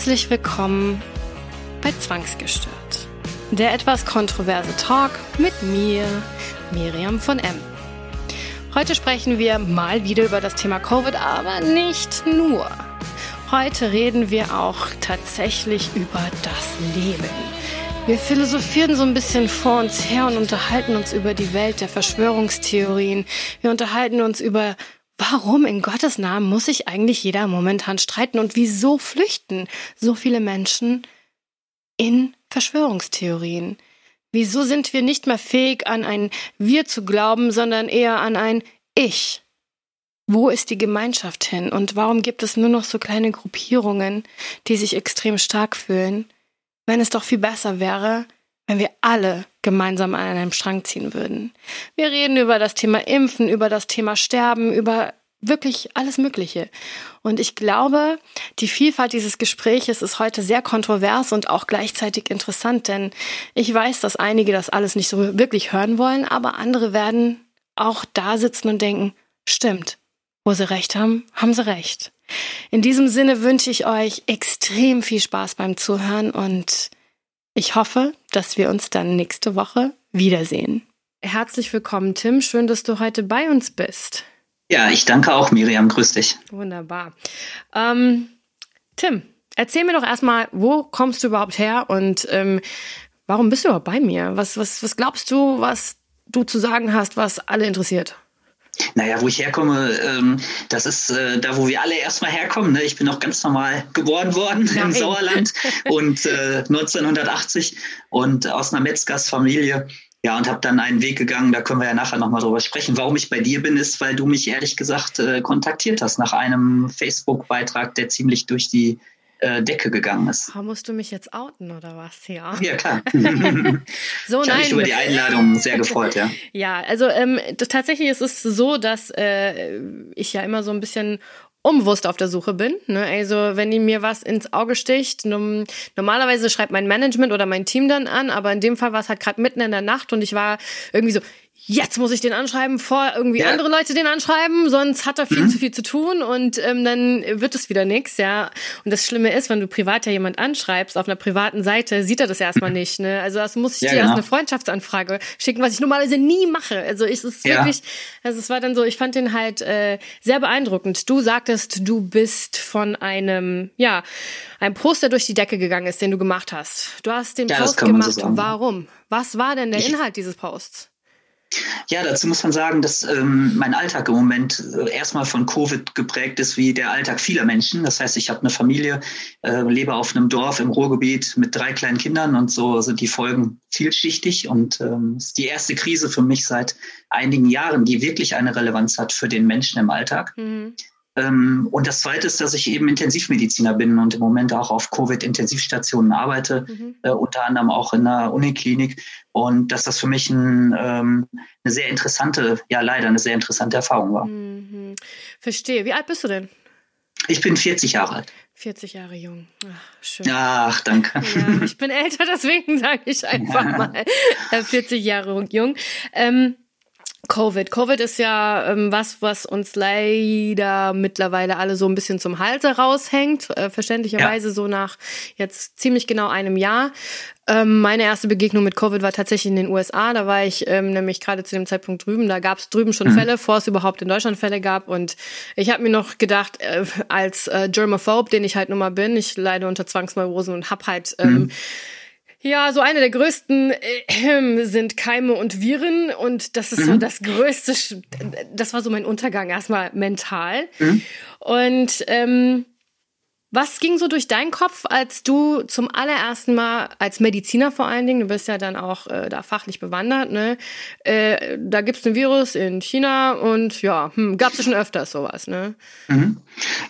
Herzlich willkommen bei Zwangsgestört. Der etwas kontroverse Talk mit mir, Miriam von M. Heute sprechen wir mal wieder über das Thema Covid, aber nicht nur. Heute reden wir auch tatsächlich über das Leben. Wir philosophieren so ein bisschen vor uns her und unterhalten uns über die Welt der Verschwörungstheorien. Wir unterhalten uns über Warum in Gottes Namen muss sich eigentlich jeder momentan streiten und wieso flüchten so viele Menschen in Verschwörungstheorien? Wieso sind wir nicht mehr fähig, an ein Wir zu glauben, sondern eher an ein Ich? Wo ist die Gemeinschaft hin und warum gibt es nur noch so kleine Gruppierungen, die sich extrem stark fühlen, wenn es doch viel besser wäre, wenn wir alle gemeinsam an einem Strang ziehen würden. Wir reden über das Thema Impfen, über das Thema Sterben, über wirklich alles Mögliche. Und ich glaube, die Vielfalt dieses Gespräches ist heute sehr kontrovers und auch gleichzeitig interessant, denn ich weiß, dass einige das alles nicht so wirklich hören wollen, aber andere werden auch da sitzen und denken, stimmt, wo sie recht haben, haben sie recht. In diesem Sinne wünsche ich euch extrem viel Spaß beim Zuhören und ich hoffe, dass wir uns dann nächste Woche wiedersehen. Herzlich willkommen, Tim. Schön, dass du heute bei uns bist. Ja, ich danke auch, Miriam. Grüß dich. Wunderbar. Ähm, Tim, erzähl mir doch erstmal, wo kommst du überhaupt her und ähm, warum bist du überhaupt bei mir? Was, was, was glaubst du, was du zu sagen hast, was alle interessiert? Naja, wo ich herkomme, ähm, das ist äh, da, wo wir alle erstmal herkommen. Ne? Ich bin auch ganz normal geboren worden Nein. im Sauerland und äh, 1980 und aus einer Metzgersfamilie. Ja, und habe dann einen Weg gegangen, da können wir ja nachher nochmal drüber sprechen. Warum ich bei dir bin, ist, weil du mich ehrlich gesagt äh, kontaktiert hast nach einem Facebook-Beitrag, der ziemlich durch die äh, Decke gegangen ist. Oh, musst du mich jetzt outen oder was? Ja, ja klar. so, ich habe mich über die Einladung sehr gefreut, ja. ja, also ähm, tatsächlich ist es so, dass äh, ich ja immer so ein bisschen unbewusst auf der Suche bin. Ne? Also wenn mir was ins Auge sticht, normalerweise schreibt mein Management oder mein Team dann an, aber in dem Fall war es halt gerade mitten in der Nacht und ich war irgendwie so, jetzt muss ich den anschreiben, vor irgendwie ja. andere Leute den anschreiben, sonst hat er viel mhm. zu viel zu tun und ähm, dann wird es wieder nix, ja. Und das Schlimme ist, wenn du privat ja jemand anschreibst auf einer privaten Seite, sieht er das erstmal nicht, ne? Also das muss ich ja, dir genau. erst eine Freundschaftsanfrage schicken, was ich normalerweise nie mache. Also ich, es ist ja. wirklich, also es war dann so, ich fand den halt äh, sehr beeindruckend. Du sagtest, du bist von einem, ja, einem Poster durch die Decke gegangen ist, den du gemacht hast. Du hast den Post gemacht. So Warum? Was war denn der Inhalt dieses Posts? Ja, dazu muss man sagen, dass ähm, mein Alltag im Moment äh, erstmal von Covid geprägt ist, wie der Alltag vieler Menschen. Das heißt, ich habe eine Familie, äh, lebe auf einem Dorf im Ruhrgebiet mit drei kleinen Kindern und so sind die Folgen vielschichtig. Und ähm, ist die erste Krise für mich seit einigen Jahren, die wirklich eine Relevanz hat für den Menschen im Alltag. Mhm. Ähm, und das Zweite ist, dass ich eben Intensivmediziner bin und im Moment auch auf Covid-Intensivstationen arbeite, mhm. äh, unter anderem auch in der Uniklinik. Und dass das für mich ein, ähm, eine sehr interessante, ja leider eine sehr interessante Erfahrung war. Mhm. Verstehe. Wie alt bist du denn? Ich bin 40 Jahre alt. 40 Jahre jung. Ach, schön. Ach, danke. Ja, ich bin älter, deswegen sage ich einfach ja. mal 40 äh, Jahre jung. Ähm, Covid. Covid ist ja ähm, was, was uns leider mittlerweile alle so ein bisschen zum Halse raushängt. Äh, verständlicherweise ja. so nach jetzt ziemlich genau einem Jahr. Ähm, meine erste Begegnung mit Covid war tatsächlich in den USA. Da war ich ähm, nämlich gerade zu dem Zeitpunkt drüben. Da gab es drüben schon mhm. Fälle, bevor es überhaupt in Deutschland Fälle gab. Und ich habe mir noch gedacht, äh, als äh, Germaphobe, den ich halt nun mal bin, ich leide unter Zwangsneurosen und hab halt ähm, mhm ja, so eine der größten äh, sind Keime und Viren und das ist mhm. so das größte, das war so mein Untergang erstmal mental. Mhm. Und ähm, was ging so durch deinen Kopf, als du zum allerersten Mal als Mediziner vor allen Dingen, du bist ja dann auch äh, da fachlich bewandert, ne? Äh, da gibt's ein Virus in China und ja, hm, gab's ja schon öfters sowas, ne? Mhm.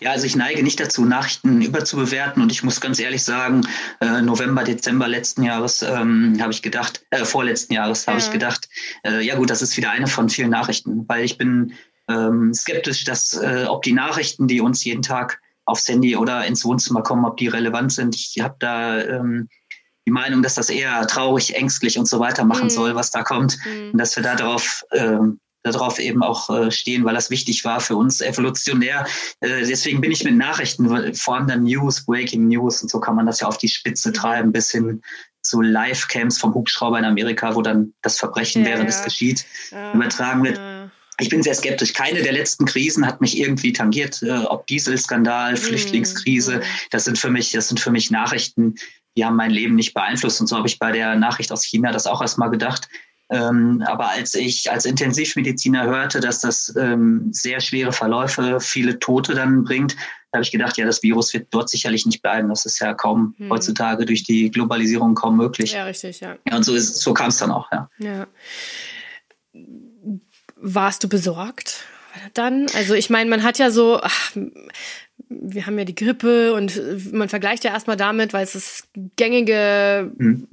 Ja, also ich neige nicht dazu, Nachrichten überzubewerten und ich muss ganz ehrlich sagen, äh, November, Dezember letzten Jahres ähm, habe ich gedacht, äh, vorletzten Jahres habe ja. ich gedacht, äh, ja gut, das ist wieder eine von vielen Nachrichten, weil ich bin ähm, skeptisch, dass äh, ob die Nachrichten, die uns jeden Tag aufs Handy oder ins Wohnzimmer kommen, ob die relevant sind. Ich habe da ähm, die Meinung, dass das eher traurig, ängstlich und so weiter machen mhm. soll, was da kommt. Mhm. Und dass wir darauf ähm, darauf eben auch äh, stehen, weil das wichtig war für uns evolutionär. Äh, deswegen bin ich mit Nachrichten, vor allem dann News, Breaking News und so kann man das ja auf die Spitze treiben, bis hin zu Live-Camps vom Hubschrauber in Amerika, wo dann das Verbrechen, ja, während ja. es geschieht, ja, übertragen wird. Ich bin sehr skeptisch. Keine der letzten Krisen hat mich irgendwie tangiert. Äh, ob Dieselskandal, mhm, Flüchtlingskrise, mhm. das sind für mich, das sind für mich Nachrichten, die haben mein Leben nicht beeinflusst. Und so habe ich bei der Nachricht aus China das auch erstmal gedacht. Ähm, aber als ich als Intensivmediziner hörte, dass das ähm, sehr schwere Verläufe, viele Tote dann bringt, da habe ich gedacht, ja, das Virus wird dort sicherlich nicht bleiben. Das ist ja kaum hm. heutzutage durch die Globalisierung kaum möglich. Ja, richtig, ja. ja und so, ist, so kam es dann auch, ja. ja. Warst du besorgt? Dann, also ich meine, man hat ja so, ach, wir haben ja die Grippe und man vergleicht ja erstmal damit, weil es ist gängige hm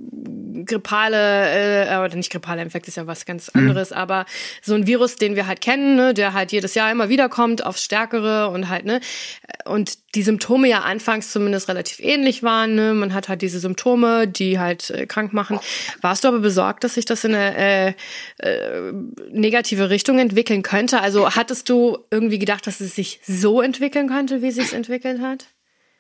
grippale, äh, oder nicht grippale Infekt ist ja was ganz mhm. anderes, mhm. aber so ein Virus, den wir halt kennen, ne, der halt jedes Jahr immer wieder kommt, aufs Stärkere und halt, ne, und die Symptome ja anfangs zumindest relativ ähnlich waren, ne, man hat halt diese Symptome, die halt äh, krank machen. Warst du aber besorgt, dass sich das in eine äh, äh, negative Richtung entwickeln könnte? Also hattest du irgendwie gedacht, dass es sich so entwickeln könnte, wie es sich entwickelt hat?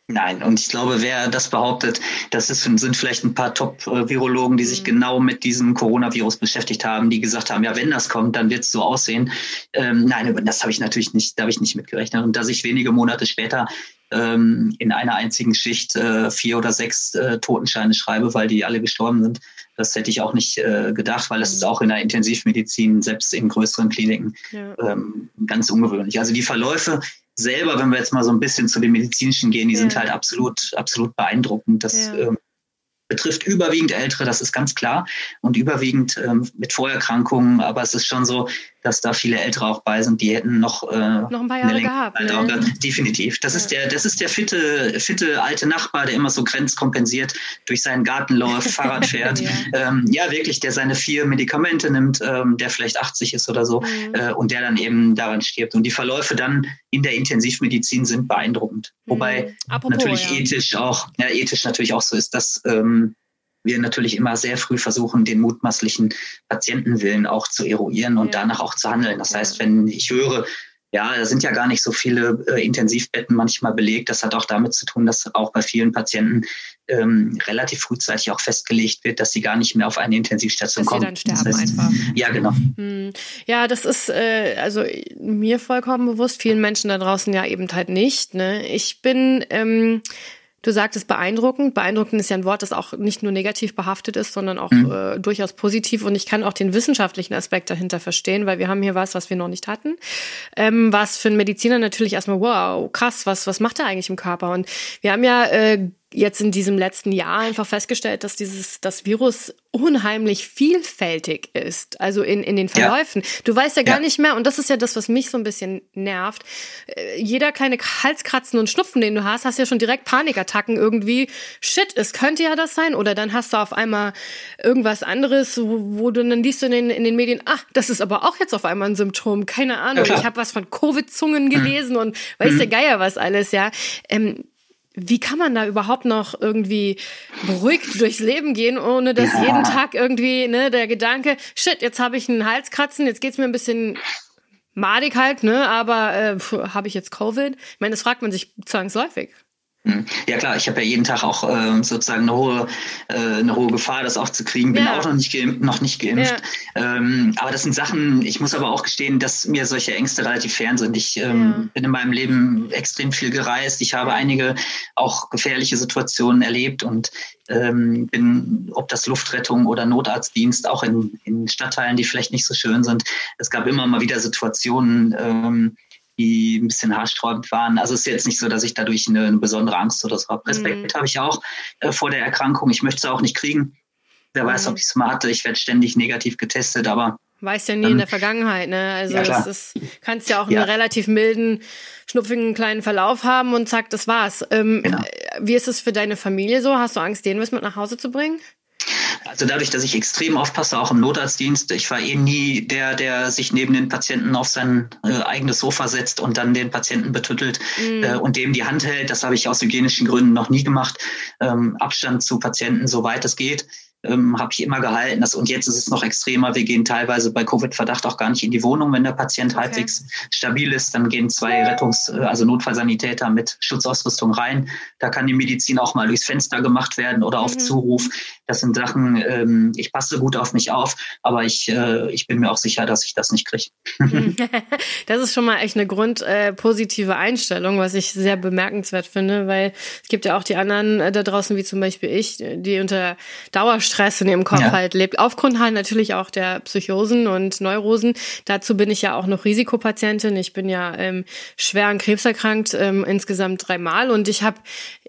Nein, und ich glaube, wer das behauptet, das ist, sind vielleicht ein paar Top-Virologen, die sich mhm. genau mit diesem Coronavirus beschäftigt haben, die gesagt haben, ja, wenn das kommt, dann wird es so aussehen. Ähm, nein, das habe ich natürlich nicht, da habe ich nicht mitgerechnet. Und dass ich wenige Monate später ähm, in einer einzigen Schicht äh, vier oder sechs äh, Totenscheine schreibe, weil die alle gestorben sind, das hätte ich auch nicht äh, gedacht, weil das ist mhm. auch in der Intensivmedizin, selbst in größeren Kliniken, ja. ähm, ganz ungewöhnlich. Also die Verläufe selber, wenn wir jetzt mal so ein bisschen zu den medizinischen gehen, die ja. sind halt absolut, absolut beeindruckend. Das ja. ähm, betrifft überwiegend Ältere, das ist ganz klar, und überwiegend ähm, mit Vorerkrankungen. Aber es ist schon so, dass da viele Ältere auch bei sind, die hätten noch, äh, noch ein paar Jahre gehabt. Ne? Definitiv. Das ja. ist der, das ist der fitte, fitte alte Nachbar, der immer so grenzkompensiert durch seinen Garten läuft, Fahrrad fährt. ja. Ähm, ja. wirklich, der seine vier Medikamente nimmt, ähm, der vielleicht 80 ist oder so, mhm. äh, und der dann eben daran stirbt. Und die Verläufe dann in der Intensivmedizin sind beeindruckend. Wobei mhm. Apropos, natürlich ja. ethisch auch, ja, ethisch natürlich auch so ist, dass ähm, wir natürlich immer sehr früh versuchen, den mutmaßlichen Patientenwillen auch zu eruieren und ja. danach auch zu handeln. Das ja. heißt, wenn ich höre, ja, da sind ja gar nicht so viele äh, Intensivbetten manchmal belegt. Das hat auch damit zu tun, dass auch bei vielen Patienten ähm, relativ frühzeitig auch festgelegt wird, dass sie gar nicht mehr auf eine Intensivstation dass kommen. Sie dann sterben das heißt, einfach. Ja, genau. Hm. Ja, das ist äh, also mir vollkommen bewusst, vielen Menschen da draußen ja eben halt nicht. Ne? Ich bin ähm, Du sagtest beeindruckend. Beeindruckend ist ja ein Wort, das auch nicht nur negativ behaftet ist, sondern auch mhm. äh, durchaus positiv. Und ich kann auch den wissenschaftlichen Aspekt dahinter verstehen, weil wir haben hier was, was wir noch nicht hatten. Ähm, was für einen Mediziner natürlich erstmal, wow, krass, was, was macht er eigentlich im Körper? Und wir haben ja äh, jetzt in diesem letzten Jahr einfach festgestellt, dass dieses das Virus unheimlich vielfältig ist, also in, in den Verläufen. Ja. Du weißt ja gar ja. nicht mehr, und das ist ja das, was mich so ein bisschen nervt. Äh, jeder kleine Halskratzen und Schnupfen, den du hast, hast ja schon direkt Panikattacken irgendwie. Shit, es könnte ja das sein. Oder dann hast du auf einmal irgendwas anderes, wo, wo du dann liest du in den, in den Medien, ah, das ist aber auch jetzt auf einmal ein Symptom. Keine Ahnung. Ja, ich habe was von Covid-Zungen mhm. gelesen mhm. und weiß mhm. der Geier was alles, ja. Ähm, wie kann man da überhaupt noch irgendwie beruhigt durchs Leben gehen, ohne dass ja. jeden Tag irgendwie ne, der Gedanke, shit, jetzt habe ich einen Halskratzen, jetzt geht's mir ein bisschen madig halt, ne, aber äh, habe ich jetzt Covid? Ich meine, das fragt man sich zwangsläufig. Hm. Ja klar, ich habe ja jeden Tag auch äh, sozusagen eine hohe, äh, eine hohe Gefahr, das auch zu kriegen. Bin ja. auch noch nicht geimpft. Noch nicht geimpft. Ja. Ähm, aber das sind Sachen, ich muss aber auch gestehen, dass mir solche Ängste relativ fern sind. Ich ähm, ja. bin in meinem Leben extrem viel gereist. Ich habe einige auch gefährliche Situationen erlebt und ähm, bin, ob das Luftrettung oder Notarztdienst, auch in, in Stadtteilen, die vielleicht nicht so schön sind. Es gab immer mal wieder Situationen, ähm, die ein bisschen haarsträubend waren. Also es ist jetzt nicht so, dass ich dadurch eine, eine besondere Angst oder so habe. Respekt mhm. habe ich auch äh, vor der Erkrankung. Ich möchte es auch nicht kriegen. Wer mhm. weiß, ob ich es mal hatte. Ich werde ständig negativ getestet, aber Weiß ja nie ähm, in der Vergangenheit, ne? Also ja, es ist, kannst ja auch ja. einen relativ milden, schnupfigen kleinen Verlauf haben und zack, das war's. Ähm, genau. Wie ist es für deine Familie so? Hast du Angst, den was mit nach Hause zu bringen? Also dadurch, dass ich extrem aufpasse, auch im Notarztdienst, ich war eh nie der, der sich neben den Patienten auf sein äh, eigenes Sofa setzt und dann den Patienten betüttelt mhm. äh, und dem die Hand hält. Das habe ich aus hygienischen Gründen noch nie gemacht. Ähm, Abstand zu Patienten, soweit es geht. Ähm, habe ich immer gehalten. Das, und jetzt ist es noch extremer. Wir gehen teilweise bei Covid-Verdacht auch gar nicht in die Wohnung, wenn der Patient okay. halbwegs stabil ist. Dann gehen zwei Rettungs-, äh, also Notfallsanitäter mit Schutzausrüstung rein. Da kann die Medizin auch mal durchs Fenster gemacht werden oder auf mhm. Zuruf. Das sind Sachen, ähm, ich passe gut auf mich auf, aber ich, äh, ich bin mir auch sicher, dass ich das nicht kriege. das ist schon mal echt eine grundpositive äh, Einstellung, was ich sehr bemerkenswert finde, weil es gibt ja auch die anderen äh, da draußen, wie zum Beispiel ich, die unter Dauerstress in ihrem Kopf ja. halt lebt. Aufgrund halt natürlich auch der Psychosen und Neurosen. Dazu bin ich ja auch noch Risikopatientin. Ich bin ja ähm, schwer an Krebs erkrankt, ähm, insgesamt dreimal. Und ich habe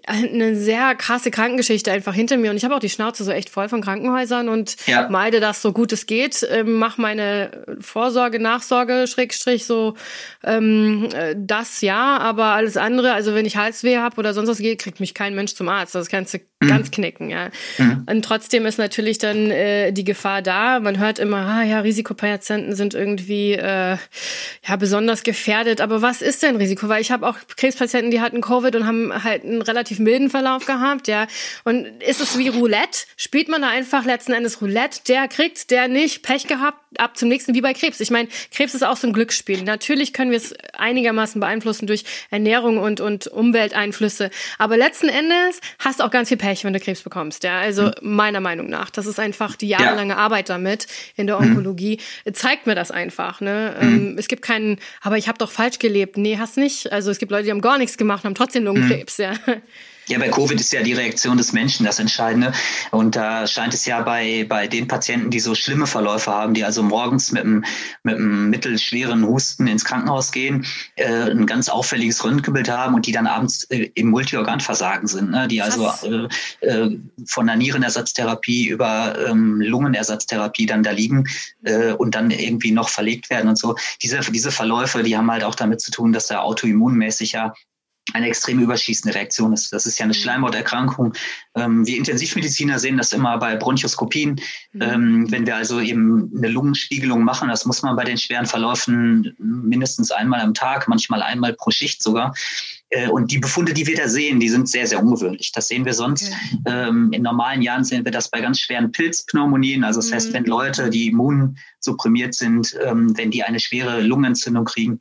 eine sehr krasse Krankengeschichte einfach hinter mir und ich habe auch die Schnauze so echt voll von Krankenhäusern und ja. meide das so gut es geht, ähm, mach meine Vorsorge, Nachsorge, Schrägstrich so ähm, äh, das ja, aber alles andere, also wenn ich Halsweh habe oder sonst was geht, kriegt mich kein Mensch zum Arzt. Das kannst du mhm. ganz knicken, ja. Mhm. Und trotzdem ist natürlich dann äh, die Gefahr da. Man hört immer, ah ja, Risikopatienten sind irgendwie äh, ja besonders gefährdet. Aber was ist denn Risiko? Weil ich habe auch Krebspatienten, die hatten Covid und haben halt einen relativ milden Verlauf gehabt, ja. Und ist es wie Roulette? Spielt man da einfach letzten Endes Roulette? Der kriegt, der nicht, Pech gehabt, ab zum nächsten, wie bei Krebs. Ich meine, Krebs ist auch so ein Glücksspiel. Natürlich können wir es einigermaßen beeinflussen durch Ernährung und, und Umwelteinflüsse. Aber letzten Endes hast du auch ganz viel Pech, wenn du Krebs bekommst. Ja, also mhm. meiner Meinung nach. Das ist einfach die jahrelange ja. Arbeit damit in der mhm. Onkologie. Mhm. Zeigt mir das einfach. Ne? Mhm. Es gibt keinen, aber ich habe doch falsch gelebt. Nee, hast nicht. Also es gibt Leute, die haben gar nichts gemacht, haben trotzdem Lungenkrebs. Ja. Ja, bei Covid ist ja die Reaktion des Menschen das Entscheidende. Und da scheint es ja bei, bei den Patienten, die so schlimme Verläufe haben, die also morgens mit einem, mit einem mittelschweren Husten ins Krankenhaus gehen, äh, ein ganz auffälliges Röntgenbild haben und die dann abends äh, im Multiorganversagen sind, ne? die also äh, äh, von der Nierenersatztherapie über ähm, Lungenersatztherapie dann da liegen äh, und dann irgendwie noch verlegt werden und so. Diese, diese Verläufe, die haben halt auch damit zu tun, dass da autoimmunmäßig ja eine extrem überschießende Reaktion ist. Das ist ja eine mhm. Schleimhauterkrankung. Ähm, wir Intensivmediziner sehen das immer bei Bronchoskopien. Mhm. Ähm, wenn wir also eben eine Lungenspiegelung machen, das muss man bei den schweren Verläufen mindestens einmal am Tag, manchmal einmal pro Schicht sogar. Äh, und die Befunde, die wir da sehen, die sind sehr, sehr ungewöhnlich. Das sehen wir sonst. Okay. Ähm, in normalen Jahren sehen wir das bei ganz schweren Pilzpneumonien. Also das heißt, wenn mhm. Leute, die immunsupprimiert sind, ähm, wenn die eine schwere Lungenentzündung kriegen,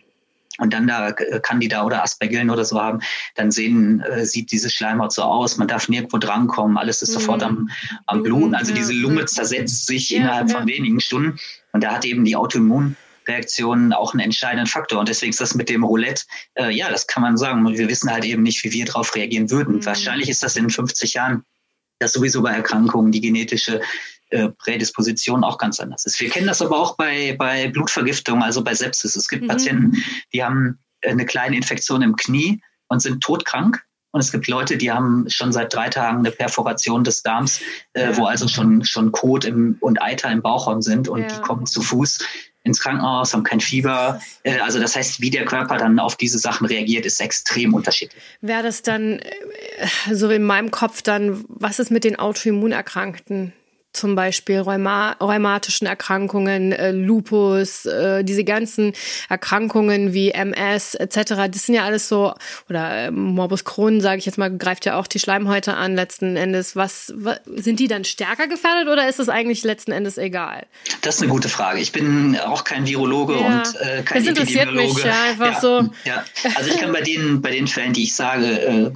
und dann da äh, Candida oder Aspergillen oder so haben, dann sehen, äh, sieht diese Schleimhaut so aus. Man darf nirgendwo drankommen. Alles ist mhm. sofort am, am Bluten. Also diese Lunge zersetzt sich ja, innerhalb ja. von wenigen Stunden. Und da hat eben die Autoimmunreaktion auch einen entscheidenden Faktor. Und deswegen ist das mit dem Roulette, äh, ja, das kann man sagen. Wir wissen halt eben nicht, wie wir darauf reagieren würden. Mhm. Wahrscheinlich ist das in 50 Jahren, dass sowieso bei Erkrankungen die genetische äh, Prädisposition auch ganz anders ist. Wir kennen das aber auch bei, bei Blutvergiftung, also bei Sepsis. Es gibt mhm. Patienten, die haben eine kleine Infektion im Knie und sind todkrank. Und es gibt Leute, die haben schon seit drei Tagen eine Perforation des Darms, äh, ja. wo also schon, schon Kot im, und Eiter im Bauchraum sind und ja. die kommen zu Fuß ins Krankenhaus, haben kein Fieber. Äh, also das heißt, wie der Körper dann auf diese Sachen reagiert, ist extrem unterschiedlich. Wäre das dann äh, so in meinem Kopf dann, was ist mit den Autoimmunerkrankten? Zum Beispiel Rheuma rheumatischen Erkrankungen, äh, Lupus, äh, diese ganzen Erkrankungen wie MS etc. Das sind ja alles so, oder äh, Morbus Crohn, sage ich jetzt mal, greift ja auch die Schleimhäute an letzten Endes. Was, was sind die dann stärker gefährdet oder ist es eigentlich letzten Endes egal? Das ist eine gute Frage. Ich bin auch kein Virologe ja. und äh, kein das interessiert Mich, ja, einfach ja, so. Ja. Also ich kann bei den, bei den Fällen, die ich sage, äh,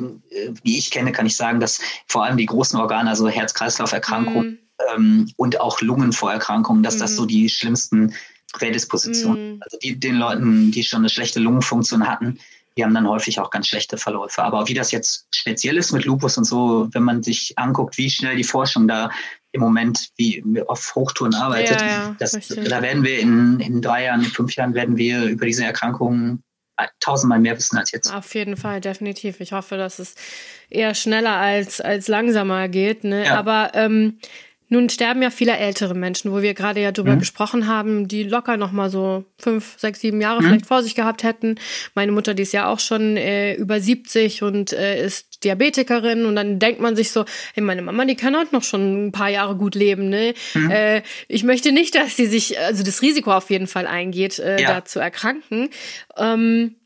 die ich kenne, kann ich sagen, dass vor allem die großen Organe, also Herz-Kreislauf-Erkrankungen, mhm ähm, und auch Lungenvorerkrankungen, dass mhm. das so mhm. die schlimmsten Prädispositionen. Mhm. Also die, den Leuten, die schon eine schlechte Lungenfunktion hatten, die haben dann häufig auch ganz schlechte Verläufe. Aber wie das jetzt speziell ist mit Lupus und so, wenn man sich anguckt, wie schnell die Forschung da im Moment wie auf Hochtouren arbeitet, ja, ja, das, da werden wir in, in drei Jahren, in fünf Jahren werden wir über diese Erkrankungen tausendmal mehr wissen als jetzt. Auf jeden Fall, definitiv. Ich hoffe, dass es eher schneller als, als langsamer geht. Ne? Ja. Aber ähm, nun sterben ja viele ältere Menschen, wo wir gerade ja drüber mhm. gesprochen haben, die locker noch mal so fünf, sechs, sieben Jahre mhm. vielleicht vor sich gehabt hätten. Meine Mutter, die ist ja auch schon äh, über 70 und äh, ist Diabetikerin und dann denkt man sich so, hey, meine Mama, die kann halt noch schon ein paar Jahre gut leben, ne? Mhm. Äh, ich möchte nicht, dass sie sich, also das Risiko auf jeden Fall eingeht, äh, ja. da zu erkranken. Ähm,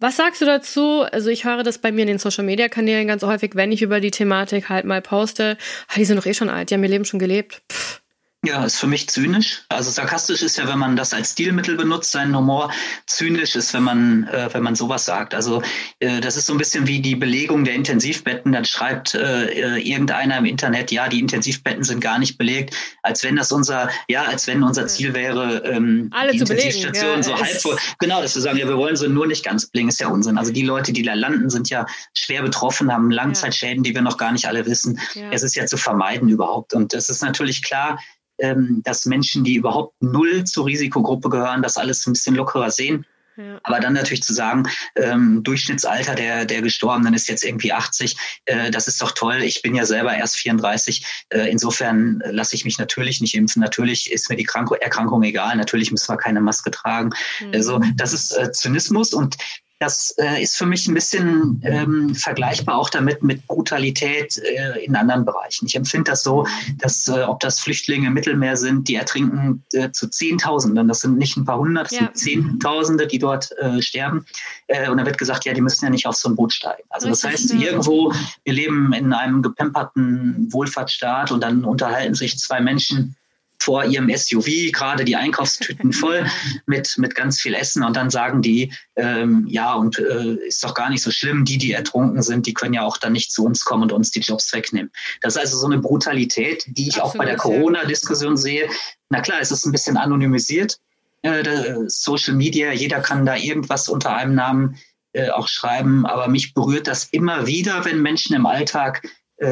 Was sagst du dazu? Also ich höre das bei mir in den Social-Media-Kanälen ganz häufig, wenn ich über die Thematik halt mal poste. Ah, die sind doch eh schon alt, die haben ihr Leben schon gelebt. Pff. Ja, ist für mich zynisch. Also sarkastisch ist ja, wenn man das als Stilmittel benutzt, sein Humor. Zynisch ist, wenn man, äh, wenn man sowas sagt. Also äh, das ist so ein bisschen wie die Belegung der Intensivbetten. Dann schreibt äh, äh irgendeiner im Internet, ja, die Intensivbetten sind gar nicht belegt, als wenn das unser, ja, als wenn unser Ziel wäre, ähm, Alle die zu Intensivstation ja, so halb voll. Genau, dass wir sagen, ja, wir wollen sie nur nicht ganz belegen, ist ja Unsinn. Also die Leute, die da landen, sind ja schwer betroffen, haben Langzeitschäden, die wir noch gar nicht alle wissen. Ja. Es ist ja zu vermeiden überhaupt. Und es ist natürlich klar, ähm, dass Menschen, die überhaupt null zur Risikogruppe gehören, das alles ein bisschen lockerer sehen. Ja. Aber dann natürlich zu sagen, ähm, Durchschnittsalter der, der Gestorbenen ist jetzt irgendwie 80, äh, das ist doch toll. Ich bin ja selber erst 34. Äh, insofern lasse ich mich natürlich nicht impfen. Natürlich ist mir die Krank Erkrankung egal. Natürlich müssen wir keine Maske tragen. Mhm. Also das ist äh, Zynismus und das äh, ist für mich ein bisschen ähm, vergleichbar auch damit mit Brutalität äh, in anderen Bereichen. Ich empfinde das so, dass äh, ob das Flüchtlinge im Mittelmeer sind, die ertrinken äh, zu Zehntausenden. Das sind nicht ein paar hundert, das ja. sind Zehntausende, die dort äh, sterben. Äh, und da wird gesagt, ja, die müssen ja nicht auf so ein Boot steigen. Also das heißt, irgendwo, wir leben in einem gepemperten Wohlfahrtsstaat und dann unterhalten sich zwei Menschen vor ihrem SUV gerade die Einkaufstüten voll mit, mit ganz viel Essen und dann sagen die, ähm, ja, und äh, ist doch gar nicht so schlimm, die, die ertrunken sind, die können ja auch dann nicht zu uns kommen und uns die Jobs wegnehmen. Das ist also so eine Brutalität, die ich Absolut, auch bei der Corona-Diskussion sehe. Na klar, es ist ein bisschen anonymisiert, äh, Social Media, jeder kann da irgendwas unter einem Namen äh, auch schreiben, aber mich berührt das immer wieder, wenn Menschen im Alltag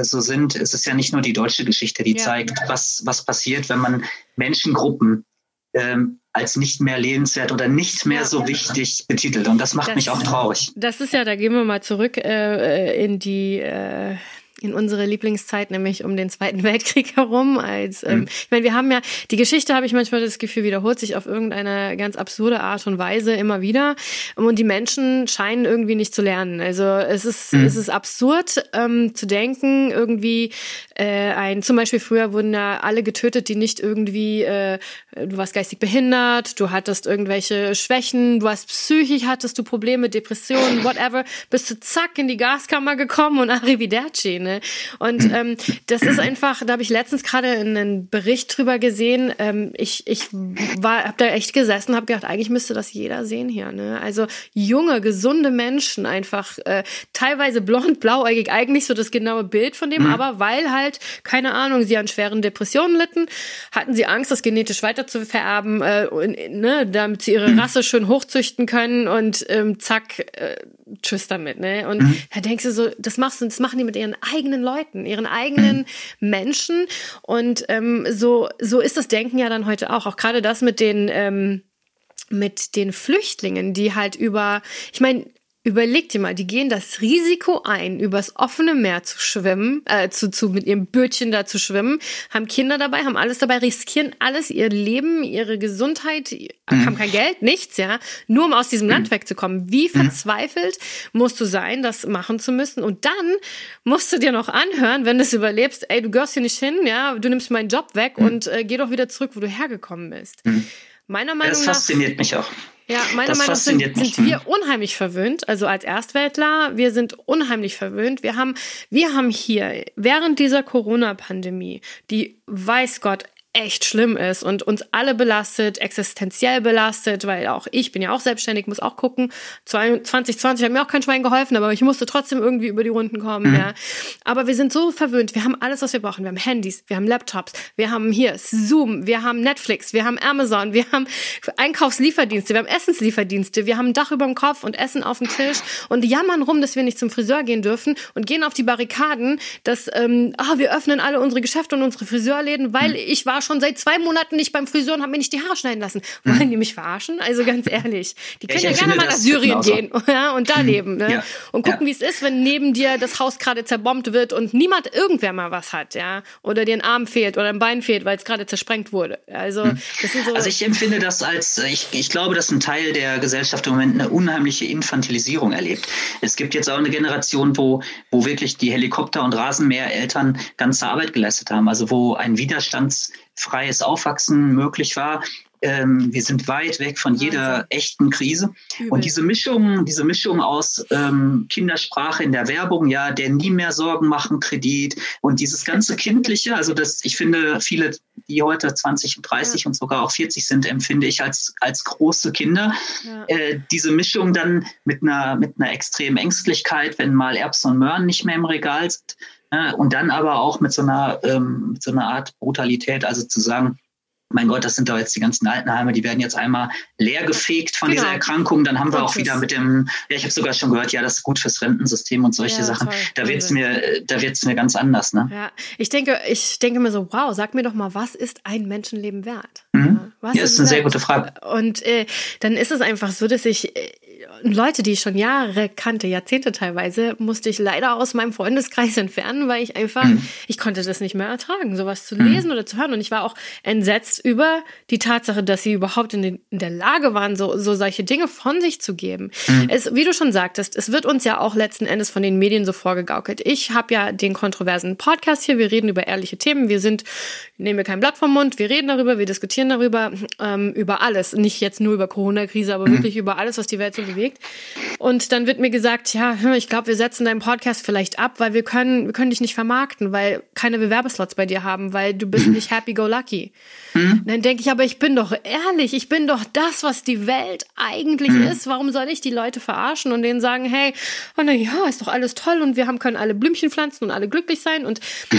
so sind. Es ist ja nicht nur die deutsche Geschichte, die ja. zeigt, was, was passiert, wenn man Menschengruppen ähm, als nicht mehr lebenswert oder nicht mehr so wichtig betitelt. Und das macht das, mich auch traurig. Das ist ja, da gehen wir mal zurück äh, äh in die äh, in unsere Lieblingszeit, nämlich um den Zweiten Weltkrieg herum. Als ähm, mhm. ich meine, wir haben ja die Geschichte, habe ich manchmal das Gefühl, wiederholt sich auf irgendeine ganz absurde Art und Weise immer wieder. Und die Menschen scheinen irgendwie nicht zu lernen. Also es ist mhm. es ist absurd ähm, zu denken, irgendwie äh, ein zum Beispiel früher wurden ja alle getötet, die nicht irgendwie äh, du warst geistig behindert, du hattest irgendwelche Schwächen, du hast psychisch hattest du Probleme, Depressionen, whatever, bist du zack in die Gaskammer gekommen und arrivederci. Ne? Ne? Und ähm, das ist einfach, da habe ich letztens gerade einen Bericht drüber gesehen. Ähm, ich ich habe da echt gesessen, habe gedacht, eigentlich müsste das jeder sehen hier. Ne? Also junge, gesunde Menschen, einfach äh, teilweise blond, blauäugig, eigentlich so das genaue Bild von dem, mhm. aber weil halt keine Ahnung, sie an schweren Depressionen litten, hatten sie Angst, das genetisch weiter zu vererben, äh, ne, damit sie ihre mhm. Rasse schön hochzüchten können und ähm, zack, äh, tschüss damit. Ne? Und mhm. da denkst du so, das machst du, das machen die mit ihren eigenen eigenen Leuten, ihren eigenen mhm. Menschen. Und ähm, so, so ist das Denken ja dann heute auch. Auch gerade das mit den, ähm, mit den Flüchtlingen, die halt über, ich meine, Überleg dir mal, die gehen das Risiko ein, übers offene Meer zu schwimmen, äh, zu, zu mit ihrem Bötchen da zu schwimmen, haben Kinder dabei, haben alles dabei, riskieren alles, ihr Leben, ihre Gesundheit, mhm. haben kein Geld, nichts, ja, nur um aus diesem mhm. Land wegzukommen. Wie mhm. verzweifelt musst du sein, das machen zu müssen? Und dann musst du dir noch anhören, wenn du es überlebst, ey, du gehörst hier nicht hin, ja, du nimmst meinen Job weg mhm. und äh, geh doch wieder zurück, wo du hergekommen bist. Mhm. Meiner Meinung das nach. Das fasziniert mich auch. Ja, meiner Meinung nach sind, sind wir unheimlich verwöhnt. Also als Erstweltler, wir sind unheimlich verwöhnt. Wir haben, wir haben hier während dieser Corona-Pandemie, die weiß Gott echt schlimm ist und uns alle belastet, existenziell belastet, weil auch ich bin ja auch selbstständig, muss auch gucken. 2020 hat mir auch kein Schwein geholfen, aber ich musste trotzdem irgendwie über die Runden kommen. Mhm. Ja. Aber wir sind so verwöhnt. Wir haben alles, was wir brauchen. Wir haben Handys, wir haben Laptops, wir haben hier Zoom, wir haben Netflix, wir haben Amazon, wir haben Einkaufslieferdienste, wir haben Essenslieferdienste, wir haben ein Dach über dem Kopf und Essen auf dem Tisch und jammern rum, dass wir nicht zum Friseur gehen dürfen und gehen auf die Barrikaden, dass ähm, ah, wir öffnen alle unsere Geschäfte und unsere Friseurläden, weil mhm. ich war schon seit zwei Monaten nicht beim Friseur und habe mir nicht die Haare schneiden lassen. Wollen mhm. die mich verarschen? Also ganz ehrlich. Die können ja, ja gerne mal nach Syrien gehen ja, und da mhm. leben ne? Ja. und gucken, wie es ist, wenn neben dir das Haus gerade zerbombt wird und niemand irgendwer mal was hat, ja, oder dir ein Arm fehlt oder ein Bein fehlt, weil es gerade zersprengt wurde. Also, mhm. das sind so also ich empfinde das als, ich, ich glaube, dass ein Teil der Gesellschaft im Moment eine unheimliche Infantilisierung erlebt. Es gibt jetzt auch eine Generation, wo, wo wirklich die Helikopter- und Rasenmähereltern ganze Arbeit geleistet haben, also wo ein Widerstands freies Aufwachsen möglich war Ähm, wir sind weit weg von jeder echten Krise. Übel. Und diese Mischung, diese Mischung aus ähm, Kindersprache in der Werbung, ja, der nie mehr Sorgen machen Kredit und dieses ganze Kindliche, also das, ich finde, viele, die heute 20 und 30 ja. und sogar auch 40 sind, empfinde ich als, als große Kinder. Ja. Äh, diese Mischung dann mit einer, mit einer extremen Ängstlichkeit, wenn mal Erbsen und Möhren nicht mehr im Regal sind. Äh, und dann aber auch mit so einer, ähm, mit so einer Art Brutalität, also zu sagen, mein Gott, das sind doch jetzt die ganzen Altenheime, die werden jetzt einmal leergefegt von genau. dieser Erkrankung. Dann haben wir auch wieder mit dem, ja, ich habe sogar schon gehört, ja, das ist gut fürs Rentensystem und solche ja, Sachen. Toll. Da wird's mir, da wird's mir ganz anders, ne? Ja, ich denke, ich denke mir so, wow, sag mir doch mal, was ist ein Menschenleben wert? Mhm. Was ja, ist, ist eine wert? sehr gute Frage. Und äh, dann ist es einfach so, dass ich äh, Leute, die ich schon Jahre kannte, Jahrzehnte teilweise, musste ich leider aus meinem Freundeskreis entfernen, weil ich einfach, mhm. ich konnte das nicht mehr ertragen, sowas zu lesen mhm. oder zu hören. Und ich war auch entsetzt über die Tatsache, dass sie überhaupt in, den, in der Lage waren, so, so solche Dinge von sich zu geben. Mhm. Es, wie du schon sagtest, es wird uns ja auch letzten Endes von den Medien so vorgegaukelt. Ich habe ja den kontroversen Podcast hier, wir reden über ehrliche Themen, wir sind, nehmen wir kein Blatt vom Mund, wir reden darüber, wir diskutieren darüber, ähm, über alles. Nicht jetzt nur über Corona-Krise, aber mhm. wirklich über alles, was die Welt so bewegt. Und dann wird mir gesagt, ja, ich glaube, wir setzen deinen Podcast vielleicht ab, weil wir können, wir können dich nicht vermarkten, weil keine Bewerbeslots bei dir haben, weil du bist nicht happy go lucky. Mhm. Dann denke ich, aber ich bin doch ehrlich, ich bin doch das, was die Welt eigentlich mhm. ist. Warum soll ich die Leute verarschen und denen sagen, hey, oh na ja, ist doch alles toll und wir haben können alle Blümchen pflanzen und alle glücklich sein und mm,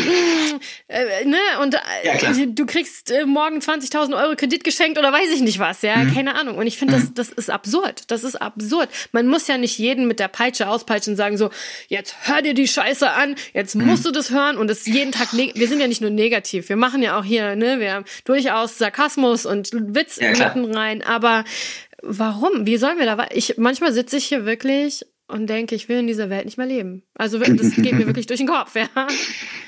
äh, ne und äh, du kriegst äh, morgen 20.000 Euro Kredit geschenkt oder weiß ich nicht was, ja, mhm. keine Ahnung. Und ich finde, das, mhm. das ist absurd. Das ist absurd. Man muss ja nicht jeden mit der Peitsche auspeitschen und sagen so, jetzt hör dir die Scheiße an, jetzt mhm. musst du das hören und es jeden Tag, wir sind ja nicht nur negativ, wir machen ja auch hier, ne, wir haben durchaus Sarkasmus und Witz ja, mitten rein, aber warum? Wie sollen wir da, ich, manchmal sitze ich hier wirklich und denke, ich will in dieser Welt nicht mehr leben. Also das geht mir wirklich durch den Kopf, ja.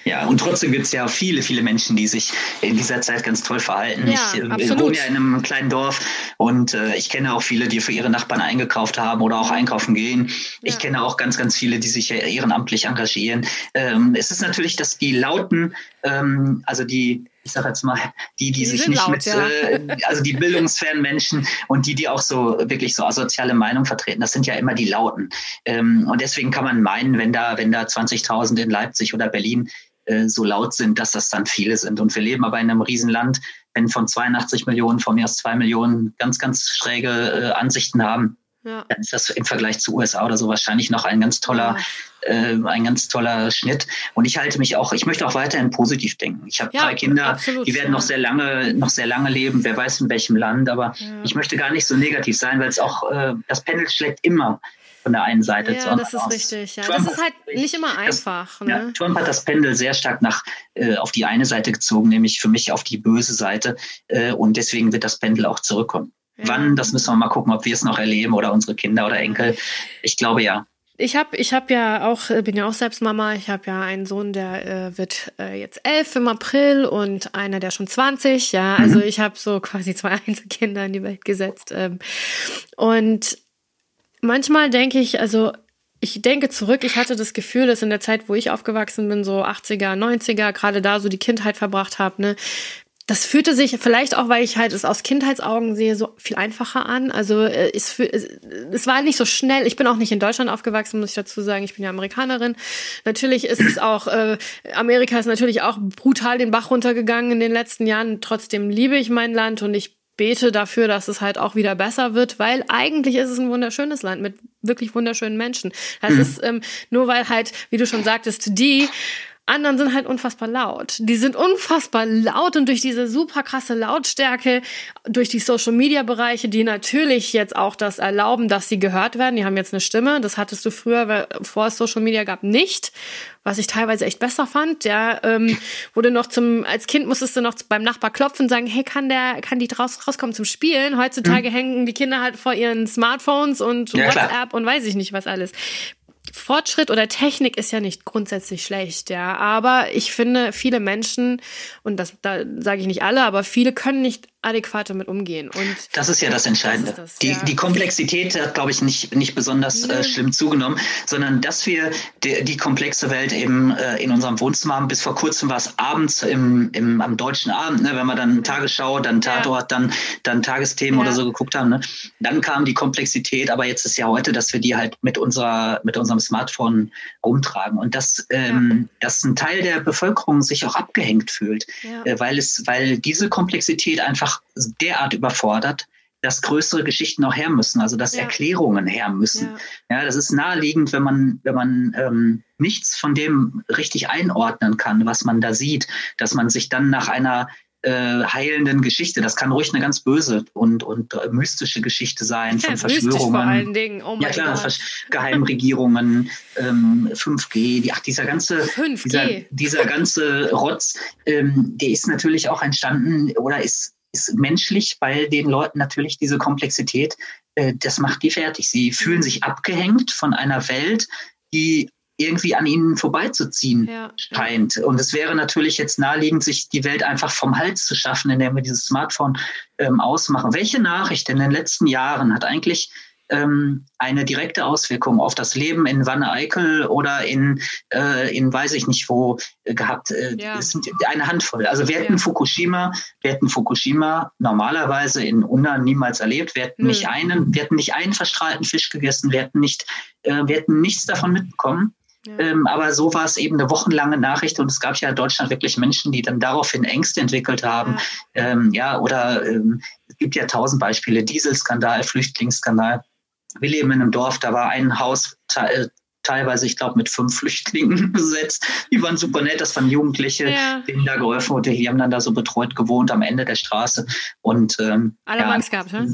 Ja, und trotzdem gibt es ja viele, viele Menschen, die sich in dieser Zeit ganz toll verhalten. Ja, ich äh, wohne ja in einem kleinen Dorf und äh, ich kenne auch viele, die für ihre Nachbarn eingekauft haben oder auch einkaufen gehen. Ja. Ich kenne auch ganz, ganz viele, die sich ehrenamtlich engagieren. Ähm, es ist natürlich, dass die Lauten, ähm, also die ich sage jetzt mal, die, die, die sich nicht laut, mit, ja. äh, also die bildungsfernen Menschen und die, die auch so wirklich so asoziale Meinung vertreten, das sind ja immer die Lauten. Ähm, und deswegen kann man meinen, wenn da, wenn da 20.000 in Leipzig oder Berlin äh, so laut sind, dass das dann viele sind. Und wir leben aber in einem Riesenland, wenn von 82 Millionen, von mir aus zwei Millionen ganz, ganz schräge äh, Ansichten haben, ja. dann ist das im Vergleich zu USA oder so wahrscheinlich noch ein ganz toller, ja. äh, ein ganz toller Schnitt. Und ich halte mich auch, ich möchte auch weiterhin positiv denken. Ich habe ja, drei Kinder, absolut, die werden noch sehr lange, noch sehr lange leben, wer weiß in welchem Land, aber ich möchte gar nicht so negativ sein, weil es auch, äh, das Pendel schlägt immer von der einen Seite ja, zur anderen. Das ist richtig. Ja. das ist halt nicht immer einfach. Das, ne? ja, Trump hat das Pendel sehr stark nach äh, auf die eine Seite gezogen, nämlich für mich auf die böse Seite. Äh, und deswegen wird das Pendel auch zurückkommen. Ja. Wann, das müssen wir mal gucken, ob wir es noch erleben oder unsere Kinder oder Enkel. Ich glaube ja. Ich habe ich hab ja auch, äh, bin ja auch selbst Mama. Ich habe ja einen Sohn, der äh, wird äh, jetzt elf im April und einer, der schon 20. Ja, also mhm. ich habe so quasi zwei Einzelkinder in die Welt gesetzt. Ähm, und manchmal denke ich, also ich denke zurück, ich hatte das Gefühl, dass in der Zeit, wo ich aufgewachsen bin, so 80er, 90er, gerade da so die Kindheit verbracht habe, ne, das fühlte sich vielleicht auch, weil ich halt es aus Kindheitsaugen sehe, so viel einfacher an. Also äh, es, es war nicht so schnell. Ich bin auch nicht in Deutschland aufgewachsen, muss ich dazu sagen. Ich bin ja Amerikanerin. Natürlich ist es auch, äh, Amerika ist natürlich auch brutal den Bach runtergegangen in den letzten Jahren. Trotzdem liebe ich mein Land und ich bete dafür, dass es halt auch wieder besser wird, weil eigentlich ist es ein wunderschönes Land mit wirklich wunderschönen Menschen. Das mhm. ist ähm, nur weil halt, wie du schon sagtest, die anderen sind halt unfassbar laut. Die sind unfassbar laut und durch diese super krasse Lautstärke, durch die Social Media Bereiche, die natürlich jetzt auch das erlauben, dass sie gehört werden. Die haben jetzt eine Stimme. Das hattest du früher, vor es Social Media gab, nicht. Was ich teilweise echt besser fand. Ja, ähm, wurde noch zum, als Kind musstest du noch beim Nachbar klopfen und sagen, hey, kann der, kann die draus, rauskommen zum Spielen? Heutzutage mhm. hängen die Kinder halt vor ihren Smartphones und ja, WhatsApp klar. und weiß ich nicht was alles. Fortschritt oder Technik ist ja nicht grundsätzlich schlecht, ja. Aber ich finde, viele Menschen, und das da sage ich nicht alle, aber viele können nicht adäquat damit umgehen. Und das ist ja das Entscheidende. Das das, die, ja. die Komplexität hat, glaube ich, nicht, nicht besonders äh, schlimm zugenommen, sondern dass wir die, die komplexe Welt eben äh, in unserem Wohnzimmer haben. Bis vor kurzem war es abends im, im, am deutschen Abend, ne, wenn wir dann Tagesschau, dann Tatort, ja. dann, dann Tagesthemen ja. oder so geguckt haben. Ne? Dann kam die Komplexität, aber jetzt ist ja heute, dass wir die halt mit, unserer, mit unserem Smartphone rumtragen. Und dass, ähm, dass ein Teil der Bevölkerung sich auch abgehängt fühlt, äh, weil, es, weil diese Komplexität einfach einfach derart überfordert, dass größere Geschichten auch her müssen, also dass ja. Erklärungen her müssen. Ja. ja. das ist naheliegend, wenn man, wenn man ähm, nichts von dem richtig einordnen kann, was man da sieht, dass man sich dann nach einer äh, heilenden Geschichte, das kann ruhig eine ganz böse und, und äh, mystische Geschichte sein von ja, Verschwörungen. Vor allen Dingen. Oh ja klar, Gott. Geheimregierungen, ähm, 5G, die, ach, dieser ganze, 5G. Dieser, dieser ganze Rotz, ähm, der ist natürlich auch entstanden oder ist ist menschlich, weil den Leuten natürlich diese Komplexität, äh, das macht die fertig. Sie fühlen sich abgehängt von einer Welt, die irgendwie an ihnen vorbeizuziehen ja. scheint. Und es wäre natürlich jetzt naheliegend, sich die Welt einfach vom Hals zu schaffen, indem wir dieses Smartphone ähm, ausmachen. Welche Nachricht in den letzten Jahren hat eigentlich ähm, eine direkte Auswirkung auf das Leben in Wanne-Eickel oder in, äh, in weiß ich nicht wo äh, gehabt. Äh, ja. Es sind eine Handvoll. Also wir hätten ja. Fukushima, wir hätten Fukushima normalerweise in Ungarn niemals erlebt. Wir hätten, hm. nicht einen, wir hätten nicht einen verstrahlten Fisch gegessen, wir hätten, nicht, äh, wir hätten nichts davon mitbekommen. Ja. Ähm, aber so war es eben eine wochenlange Nachricht und es gab ja in Deutschland wirklich Menschen, die dann daraufhin Ängste entwickelt haben. Ja, ähm, ja oder ähm, es gibt ja tausend Beispiele, Dieselskandal, Flüchtlingsskandal. Wir leben in einem Dorf, da war ein Haus teilweise, ich glaube, mit fünf Flüchtlingen besetzt. Die waren super nett, das waren Jugendliche, ja. denen da geholfen wurde. Die haben dann da so betreut gewohnt am Ende der Straße. Und ähm, alle ja, Angst gehabt, ne?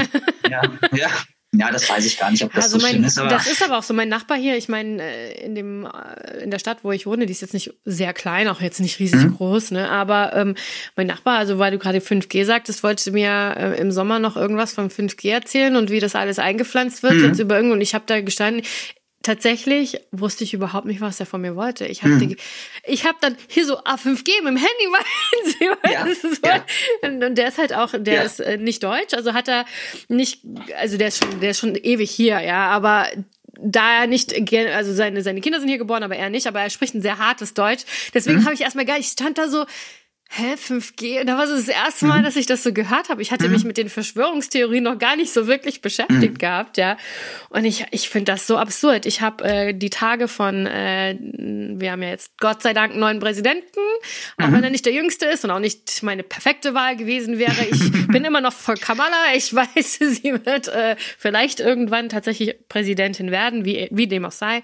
Ja, ja. Ja, das weiß ich gar nicht, ob das also so mein, schlimm ist. Aber das ist aber auch so. Mein Nachbar hier, ich meine, äh, in dem äh, in der Stadt, wo ich wohne, die ist jetzt nicht sehr klein, auch jetzt nicht riesig mhm. groß, ne? Aber ähm, mein Nachbar, also weil du gerade 5G sagtest, wollte mir äh, im Sommer noch irgendwas von 5G erzählen und wie das alles eingepflanzt wird mhm. jetzt über irgendwo. Und ich habe da gestanden, tatsächlich wusste ich überhaupt nicht, was er von mir wollte. Ich habe hm. ich habe dann hier so A5G mit dem Handy meinen Sie, ja, so. ja. und, der ist halt auch, der ja. ist äh, nicht deutsch, also hat er nicht, also der ist schon, der ist schon ewig hier, ja, aber da er nicht, also seine, seine Kinder sind hier geboren, aber er nicht, aber er spricht ein sehr hartes Deutsch. Deswegen mhm. habe ich erstmal gar, ich stand da so, hä, 5G? Und da war so das erste Mal, mhm. dass ich das so gehört habe. Ich hatte mhm. mich mit den Verschwörungstheorien noch gar nicht so wirklich beschäftigt mhm. gehabt, ja. Und ich, ich finde das so absurd. Ich habe äh, die Tage von, äh, wir haben ja jetzt Gott sei Dank einen neuen Präsidenten, auch wenn mhm. er nicht der Jüngste ist und auch nicht meine perfekte Wahl gewesen wäre. Ich bin immer noch voll Kamala. Ich weiß, sie wird äh, vielleicht irgendwann tatsächlich Präsidentin werden, wie, wie dem auch sei.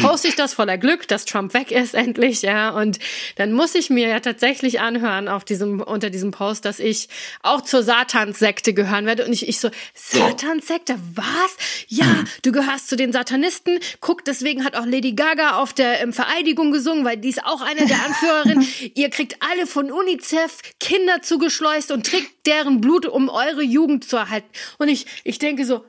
Poste ich das voller Glück, dass Trump weg ist endlich, ja. Und dann muss ich mir ja tatsächlich anhören, anhören auf diesem, unter diesem Post, dass ich auch zur Satanssekte gehören werde. Und ich, ich so, Satanssekte, was? Ja, du gehörst zu den Satanisten. Guck, deswegen hat auch Lady Gaga auf der ähm, Vereidigung gesungen, weil die ist auch eine der Anführerinnen. Ihr kriegt alle von UNICEF Kinder zugeschleust und trinkt deren Blut, um eure Jugend zu erhalten. Und ich, ich denke so,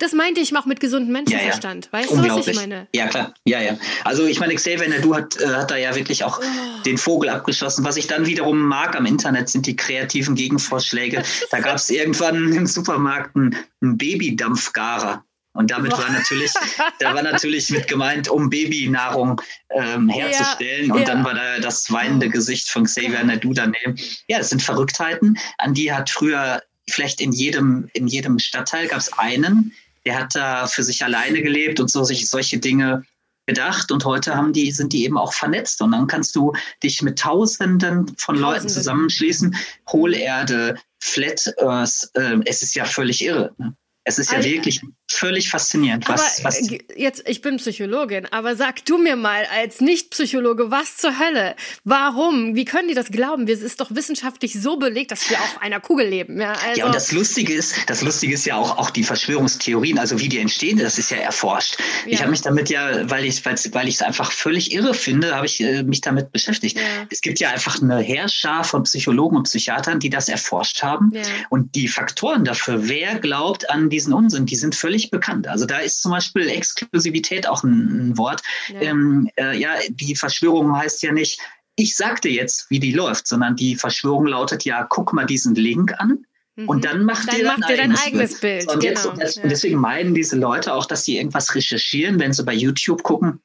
das meinte ich auch mit gesundem Menschenverstand. Ja, ja. Weißt du, was ich meine? Ja, klar. Ja, ja. Also ich meine, Xavier Nadu hat, äh, hat da ja wirklich auch oh. den Vogel abgeschossen. Was ich dann wiederum mag am Internet sind die kreativen Gegenvorschläge. da gab es irgendwann im Supermarkt einen, einen Babydampfgarer. Und damit war natürlich, da war natürlich mit gemeint, um Babynahrung ähm, herzustellen. Ja, und ja. dann war da das weinende Gesicht von Xavier Nadu daneben. Ja, das sind Verrücktheiten, an die hat früher vielleicht in jedem, in jedem Stadtteil gab es einen, der hat da für sich alleine gelebt und so sich solche Dinge gedacht und heute haben die, sind die eben auch vernetzt und dann kannst du dich mit Tausenden von Tausende. Leuten zusammenschließen. Hohlerde, Flat Earth, äh, es ist ja völlig irre. Ne? Es ist ja wirklich völlig faszinierend. Was, was äh, jetzt, ich bin Psychologin, aber sag du mir mal als Nicht-Psychologe, was zur Hölle? Warum? Wie können die das glauben? Es ist doch wissenschaftlich so belegt, dass wir auf einer Kugel leben. Ja, also ja und das Lustige ist, das Lustige ist ja auch, auch die Verschwörungstheorien, also wie die entstehen, das ist ja erforscht. Ja. Ich habe mich damit ja, weil ich weil ich es einfach völlig irre finde, habe ich äh, mich damit beschäftigt. Ja. Es gibt ja einfach eine Heerschar von Psychologen und Psychiatern, die das erforscht haben. Und die Faktoren dafür, wer glaubt an diesen Unsinn, die sind völlig bekannt. Also da ist zum Beispiel Exklusivität auch ein, ein Wort. Ja. Ähm, äh, ja, die Verschwörung heißt ja nicht, ich sagte jetzt, wie die läuft, sondern die Verschwörung lautet ja, guck mal diesen Link an. Und mhm. dann macht dann ihr macht dein eigenes Bild. Bild. Und, genau. jetzt, und deswegen meinen diese Leute auch, dass sie irgendwas recherchieren, wenn sie bei YouTube gucken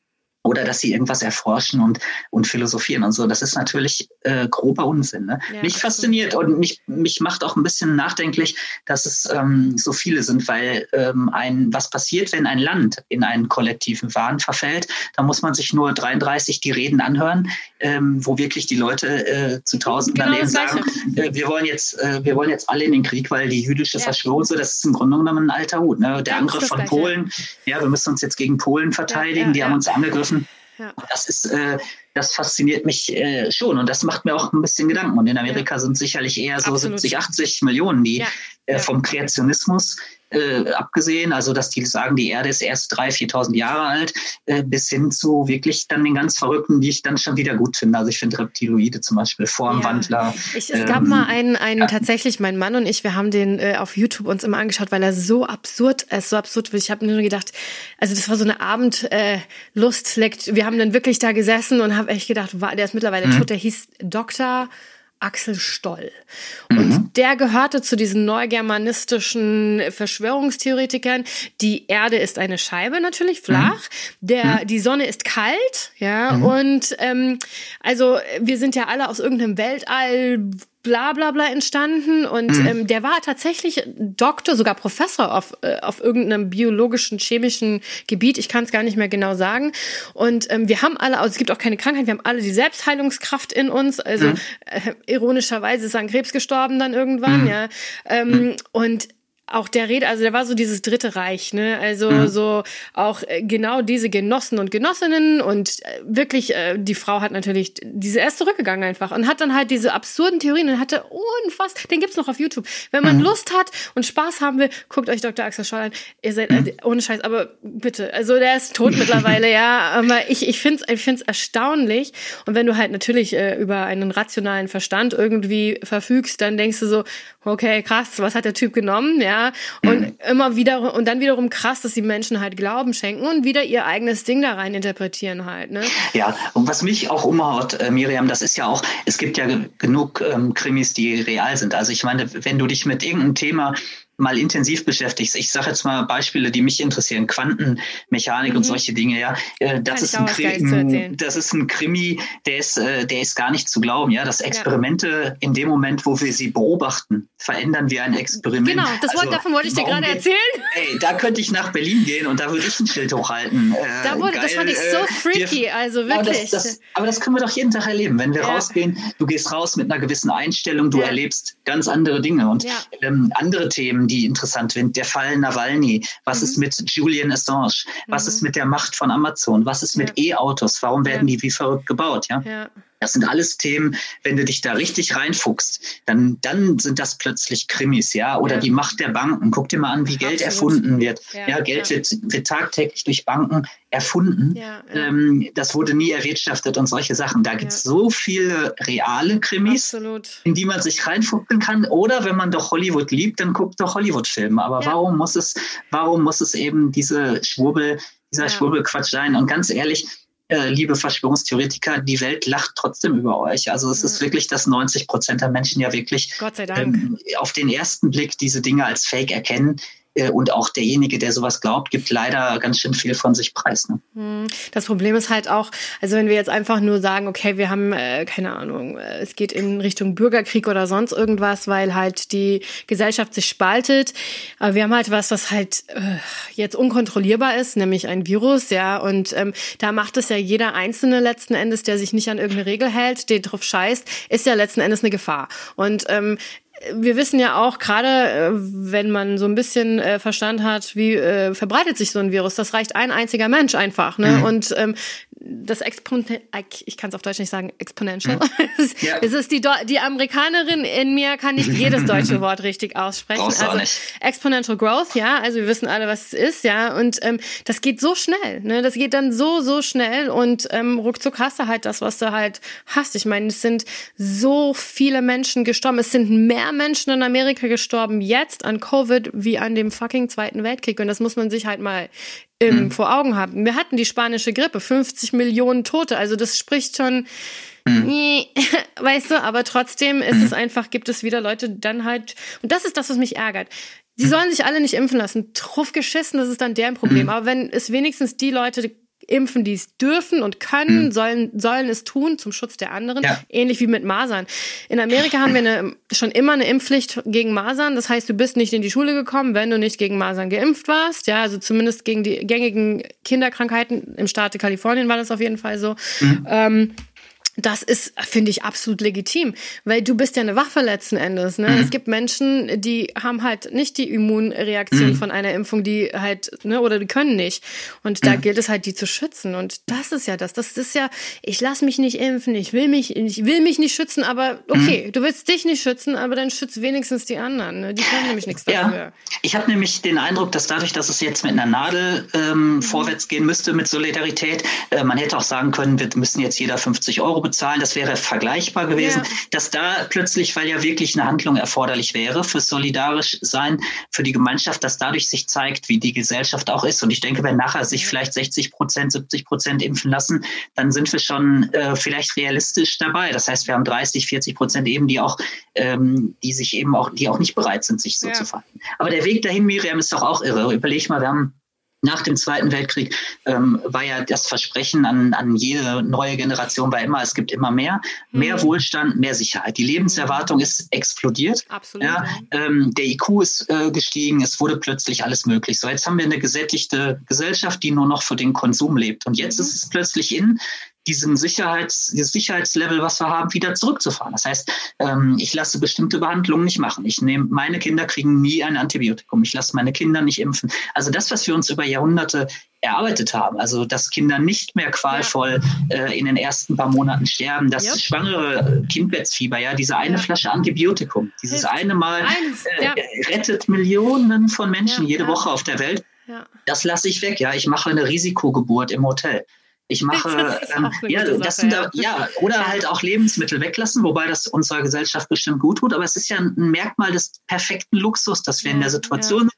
oder dass sie irgendwas erforschen und, und philosophieren und so. Das ist natürlich äh, grober Unsinn. Ne? Ja, mich fasziniert und mich, mich macht auch ein bisschen nachdenklich, dass es ähm, so viele sind, weil ähm, ein, was passiert, wenn ein Land in einen kollektiven Wahn verfällt, da muss man sich nur 33 die Reden anhören, ähm, wo wirklich die Leute äh, zu Tausenden genau daneben sagen, äh, wir wollen jetzt, äh, wir wollen jetzt alle in den Krieg, weil die jüdische ja. Verschwörung, so, das ist im Grunde genommen ein alter Hut. Ne? Der Angriff von Polen, ja, wir müssen uns jetzt gegen Polen verteidigen, ja, die haben uns angegriffen ja. Das ist, äh, das fasziniert mich äh, schon und das macht mir auch ein bisschen Gedanken. Und in Amerika ja. sind sicherlich eher so Absolut. 70, 80 Millionen, die ja. Äh, vom Kreationismus äh, abgesehen, also dass die sagen, die Erde ist erst 3.000, 4.000 Jahre alt, äh, bis hin zu wirklich dann den ganz Verrückten, die ich dann schon wieder gut finde. Also ich finde Reptiloide zum Beispiel, Formwandler. Ja. Ich, es ähm, gab mal einen, einen ja. tatsächlich, mein Mann und ich, wir haben den äh, auf YouTube uns immer angeschaut, weil er so absurd, ist so absurd. Ich habe nur gedacht, also das war so eine Abendlust. Äh, wir haben dann wirklich da gesessen und habe echt gedacht, der ist mittlerweile mhm. tot, der hieß Dr. Axel Stoll. Und mhm. der gehörte zu diesen neugermanistischen Verschwörungstheoretikern. Die Erde ist eine Scheibe, natürlich flach. Mhm. Der, mhm. Die Sonne ist kalt, ja. Mhm. Und ähm, also wir sind ja alle aus irgendeinem Weltall bla bla bla entstanden und mhm. ähm, der war tatsächlich Doktor, sogar Professor auf, äh, auf irgendeinem biologischen, chemischen Gebiet. Ich kann es gar nicht mehr genau sagen. Und ähm, wir haben alle, also es gibt auch keine Krankheit, wir haben alle die Selbstheilungskraft in uns. Also mhm. äh, ironischerweise ist er an Krebs gestorben dann irgendwann, mhm. ja. Ähm, mhm. Und auch der Rede, also der war so dieses dritte Reich, ne? Also mhm. so auch äh, genau diese Genossen und Genossinnen und äh, wirklich, äh, die Frau hat natürlich, diese erst zurückgegangen einfach und hat dann halt diese absurden Theorien und hatte unfassbar, den gibt's noch auf YouTube. Wenn man mhm. Lust hat und Spaß haben will, guckt euch Dr. Axel Scholl an. Ihr seid, mhm. ohne Scheiß, aber bitte, also der ist tot mittlerweile, ja, aber ich, ich find's, ich find's erstaunlich und wenn du halt natürlich äh, über einen rationalen Verstand irgendwie verfügst, dann denkst du so, okay, krass, was hat der Typ genommen, ja, ja. Und immer wieder, und dann wiederum krass, dass die Menschen halt Glauben schenken und wieder ihr eigenes Ding da rein interpretieren halt, ne? Ja, und was mich auch umhaut, äh, Miriam, das ist ja auch, es gibt ja genug ähm, Krimis, die real sind. Also ich meine, wenn du dich mit irgendeinem Thema mal intensiv beschäftigst. Ich sage jetzt mal Beispiele, die mich interessieren, Quantenmechanik mhm. und solche Dinge, ja. Äh, das ist, ein Krimi, das ist ein Krimi, der ist, äh, der ist gar nicht zu glauben, ja. Dass Experimente ja. in dem Moment, wo wir sie beobachten, verändern wir ein Experiment. Genau, das also, davon wollte ich dir gerade erzählen. Ey, da könnte ich nach Berlin gehen und da würde ich ein Schild hochhalten. Äh, da wurde, das fand ich so freaky, wir, also wirklich. Das, das, aber das können wir doch jeden Tag erleben. Wenn wir ja. rausgehen, du gehst raus mit einer gewissen Einstellung, du ja. erlebst ganz andere Dinge und ähm, andere Themen die interessant sind. Der Fall Nawalny. Was mhm. ist mit Julian Assange? Was mhm. ist mit der Macht von Amazon? Was ist mit ja. E-Autos? Warum werden ja. die wie verrückt gebaut? Ja. ja. Das sind alles Themen, wenn du dich da richtig reinfuchst, dann, dann sind das plötzlich Krimis, ja, oder ja. die Macht der Banken. Guck dir mal an, wie Geld erfunden wird. Ja, ja Geld. Wird, wird tagtäglich durch Banken erfunden. Ähm, das wurde nie erwirtschaftet und solche Sachen. Da gibt es so viele reale Krimis, Absolut. in die man sich reinfuchteln kann. Oder wenn man doch Hollywood liebt, dann guckt doch Hollywood-Filme. Aber warum muss es, warum muss es eben diese Schwurbel, dieser Schwurbelquatsch sein? Und ganz ehrlich, äh, liebe Verschwörungstheoretiker, die Welt lacht trotzdem über euch. Also es mhm. ist wirklich, dass 90 Prozent der Menschen ja wirklich ähm, auf den ersten Blick diese Dinge als Fake erkennen. Äh, und auch derjenige, der sowas glaubt, gibt leider ganz schön viel von sich preis. Ne? Hm. Das Problem ist halt auch, also wenn wir jetzt einfach nur sagen, okay, wir haben, äh, keine Ahnung, äh, es geht in Richtung Bürgerkrieg oder sonst irgendwas, weil halt die Gesellschaft sich spaltet. Aber wir haben halt was, was halt äh, jetzt unkontrollierbar ist, nämlich ein Virus, ja. Und ähm, da macht es ja jeder Einzelne letzten Endes, der sich nicht an irgendeine Regel hält, den drauf scheißt, ist ja letzten Endes eine Gefahr. Und ähm, wir wissen ja auch, gerade äh, wenn man so ein bisschen äh, Verstand hat, wie äh, verbreitet sich so ein Virus, das reicht ein einziger Mensch einfach. Ne? Mhm. Und ähm, das Exponent, ich kann es auf Deutsch nicht sagen, exponential. Mhm. Ja. es ist die, die Amerikanerin in mir kann nicht jedes deutsche Wort richtig aussprechen. Brauchst also exponential growth, ja. Also wir wissen alle, was es ist, ja. Und ähm, das geht so schnell, ne? Das geht dann so so schnell und ähm, ruckzuck hast du halt das, was du halt hast. Ich meine, es sind so viele Menschen gestorben. Es sind mehr Menschen in Amerika gestorben jetzt an Covid wie an dem fucking Zweiten Weltkrieg. Und das muss man sich halt mal im, mhm. vor Augen haben. Wir hatten die spanische Grippe, 50 Millionen Tote. Also das spricht schon, mhm. weißt du, aber trotzdem ist mhm. es einfach, gibt es wieder Leute, die dann halt, und das ist das, was mich ärgert. Sie mhm. sollen sich alle nicht impfen lassen. Truff geschissen, das ist dann deren Problem. Mhm. Aber wenn es wenigstens die Leute impfen, die es dürfen und können, mhm. sollen, sollen es tun zum Schutz der anderen, ja. ähnlich wie mit Masern. In Amerika haben wir eine, schon immer eine Impfpflicht gegen Masern. Das heißt, du bist nicht in die Schule gekommen, wenn du nicht gegen Masern geimpft warst. Ja, also zumindest gegen die gängigen Kinderkrankheiten. Im Staate Kalifornien war das auf jeden Fall so. Mhm. Ähm, das ist, finde ich, absolut legitim, weil du bist ja eine Waffe letzten Endes. Ne? Mhm. Es gibt Menschen, die haben halt nicht die Immunreaktion mhm. von einer Impfung, die halt, ne, oder die können nicht. Und da mhm. gilt es halt, die zu schützen. Und das ist ja das. Das ist ja, ich lasse mich nicht impfen, ich will mich, ich will mich nicht schützen, aber okay, mhm. du willst dich nicht schützen, aber dann schützt wenigstens die anderen. Ne? Die können nämlich nichts dafür. Ja. Ich habe nämlich den Eindruck, dass dadurch, dass es jetzt mit einer Nadel ähm, mhm. vorwärts gehen müsste mit Solidarität, äh, man hätte auch sagen können, wir müssen jetzt jeder 50 Euro bezahlen, das wäre vergleichbar gewesen, ja. dass da plötzlich, weil ja wirklich eine Handlung erforderlich wäre für solidarisch sein, für die Gemeinschaft, dass dadurch sich zeigt, wie die Gesellschaft auch ist. Und ich denke, wenn nachher sich vielleicht 60 Prozent, 70 Prozent impfen lassen, dann sind wir schon äh, vielleicht realistisch dabei. Das heißt, wir haben 30, 40 Prozent eben, die auch, ähm, die sich eben auch, die auch nicht bereit sind, sich so ja. zu verhalten. Aber der Weg dahin, Miriam, ist doch auch irre. Überleg mal, wir haben nach dem Zweiten Weltkrieg ähm, war ja das Versprechen an, an jede neue Generation war immer, es gibt immer mehr, mehr mhm. Wohlstand, mehr Sicherheit. Die Lebenserwartung ist explodiert. Absolut. Ja, ähm, der IQ ist äh, gestiegen, es wurde plötzlich alles möglich. So, jetzt haben wir eine gesättigte Gesellschaft, die nur noch für den Konsum lebt. Und jetzt mhm. ist es plötzlich in, diesen Sicherheits, dieses Sicherheitslevel, was wir haben, wieder zurückzufahren. Das heißt, ähm, ich lasse bestimmte Behandlungen nicht machen. Ich nehme, meine Kinder kriegen nie ein Antibiotikum. Ich lasse meine Kinder nicht impfen. Also das, was wir uns über Jahrhunderte erarbeitet haben. Also, dass Kinder nicht mehr qualvoll äh, in den ersten paar Monaten sterben, dass ja. schwangere Kindbettfieber, ja, diese eine ja. Flasche Antibiotikum, dieses Hilft. eine Mal äh, rettet Millionen von Menschen jede Woche auf der Welt. Das lasse ich weg. Ja, ich mache eine Risikogeburt im Hotel. Ich mache, ähm, ja, das sind da, ja, oder ja. halt auch Lebensmittel weglassen, wobei das unserer Gesellschaft bestimmt gut tut. Aber es ist ja ein Merkmal des perfekten Luxus, dass wir ja, in der Situation sind.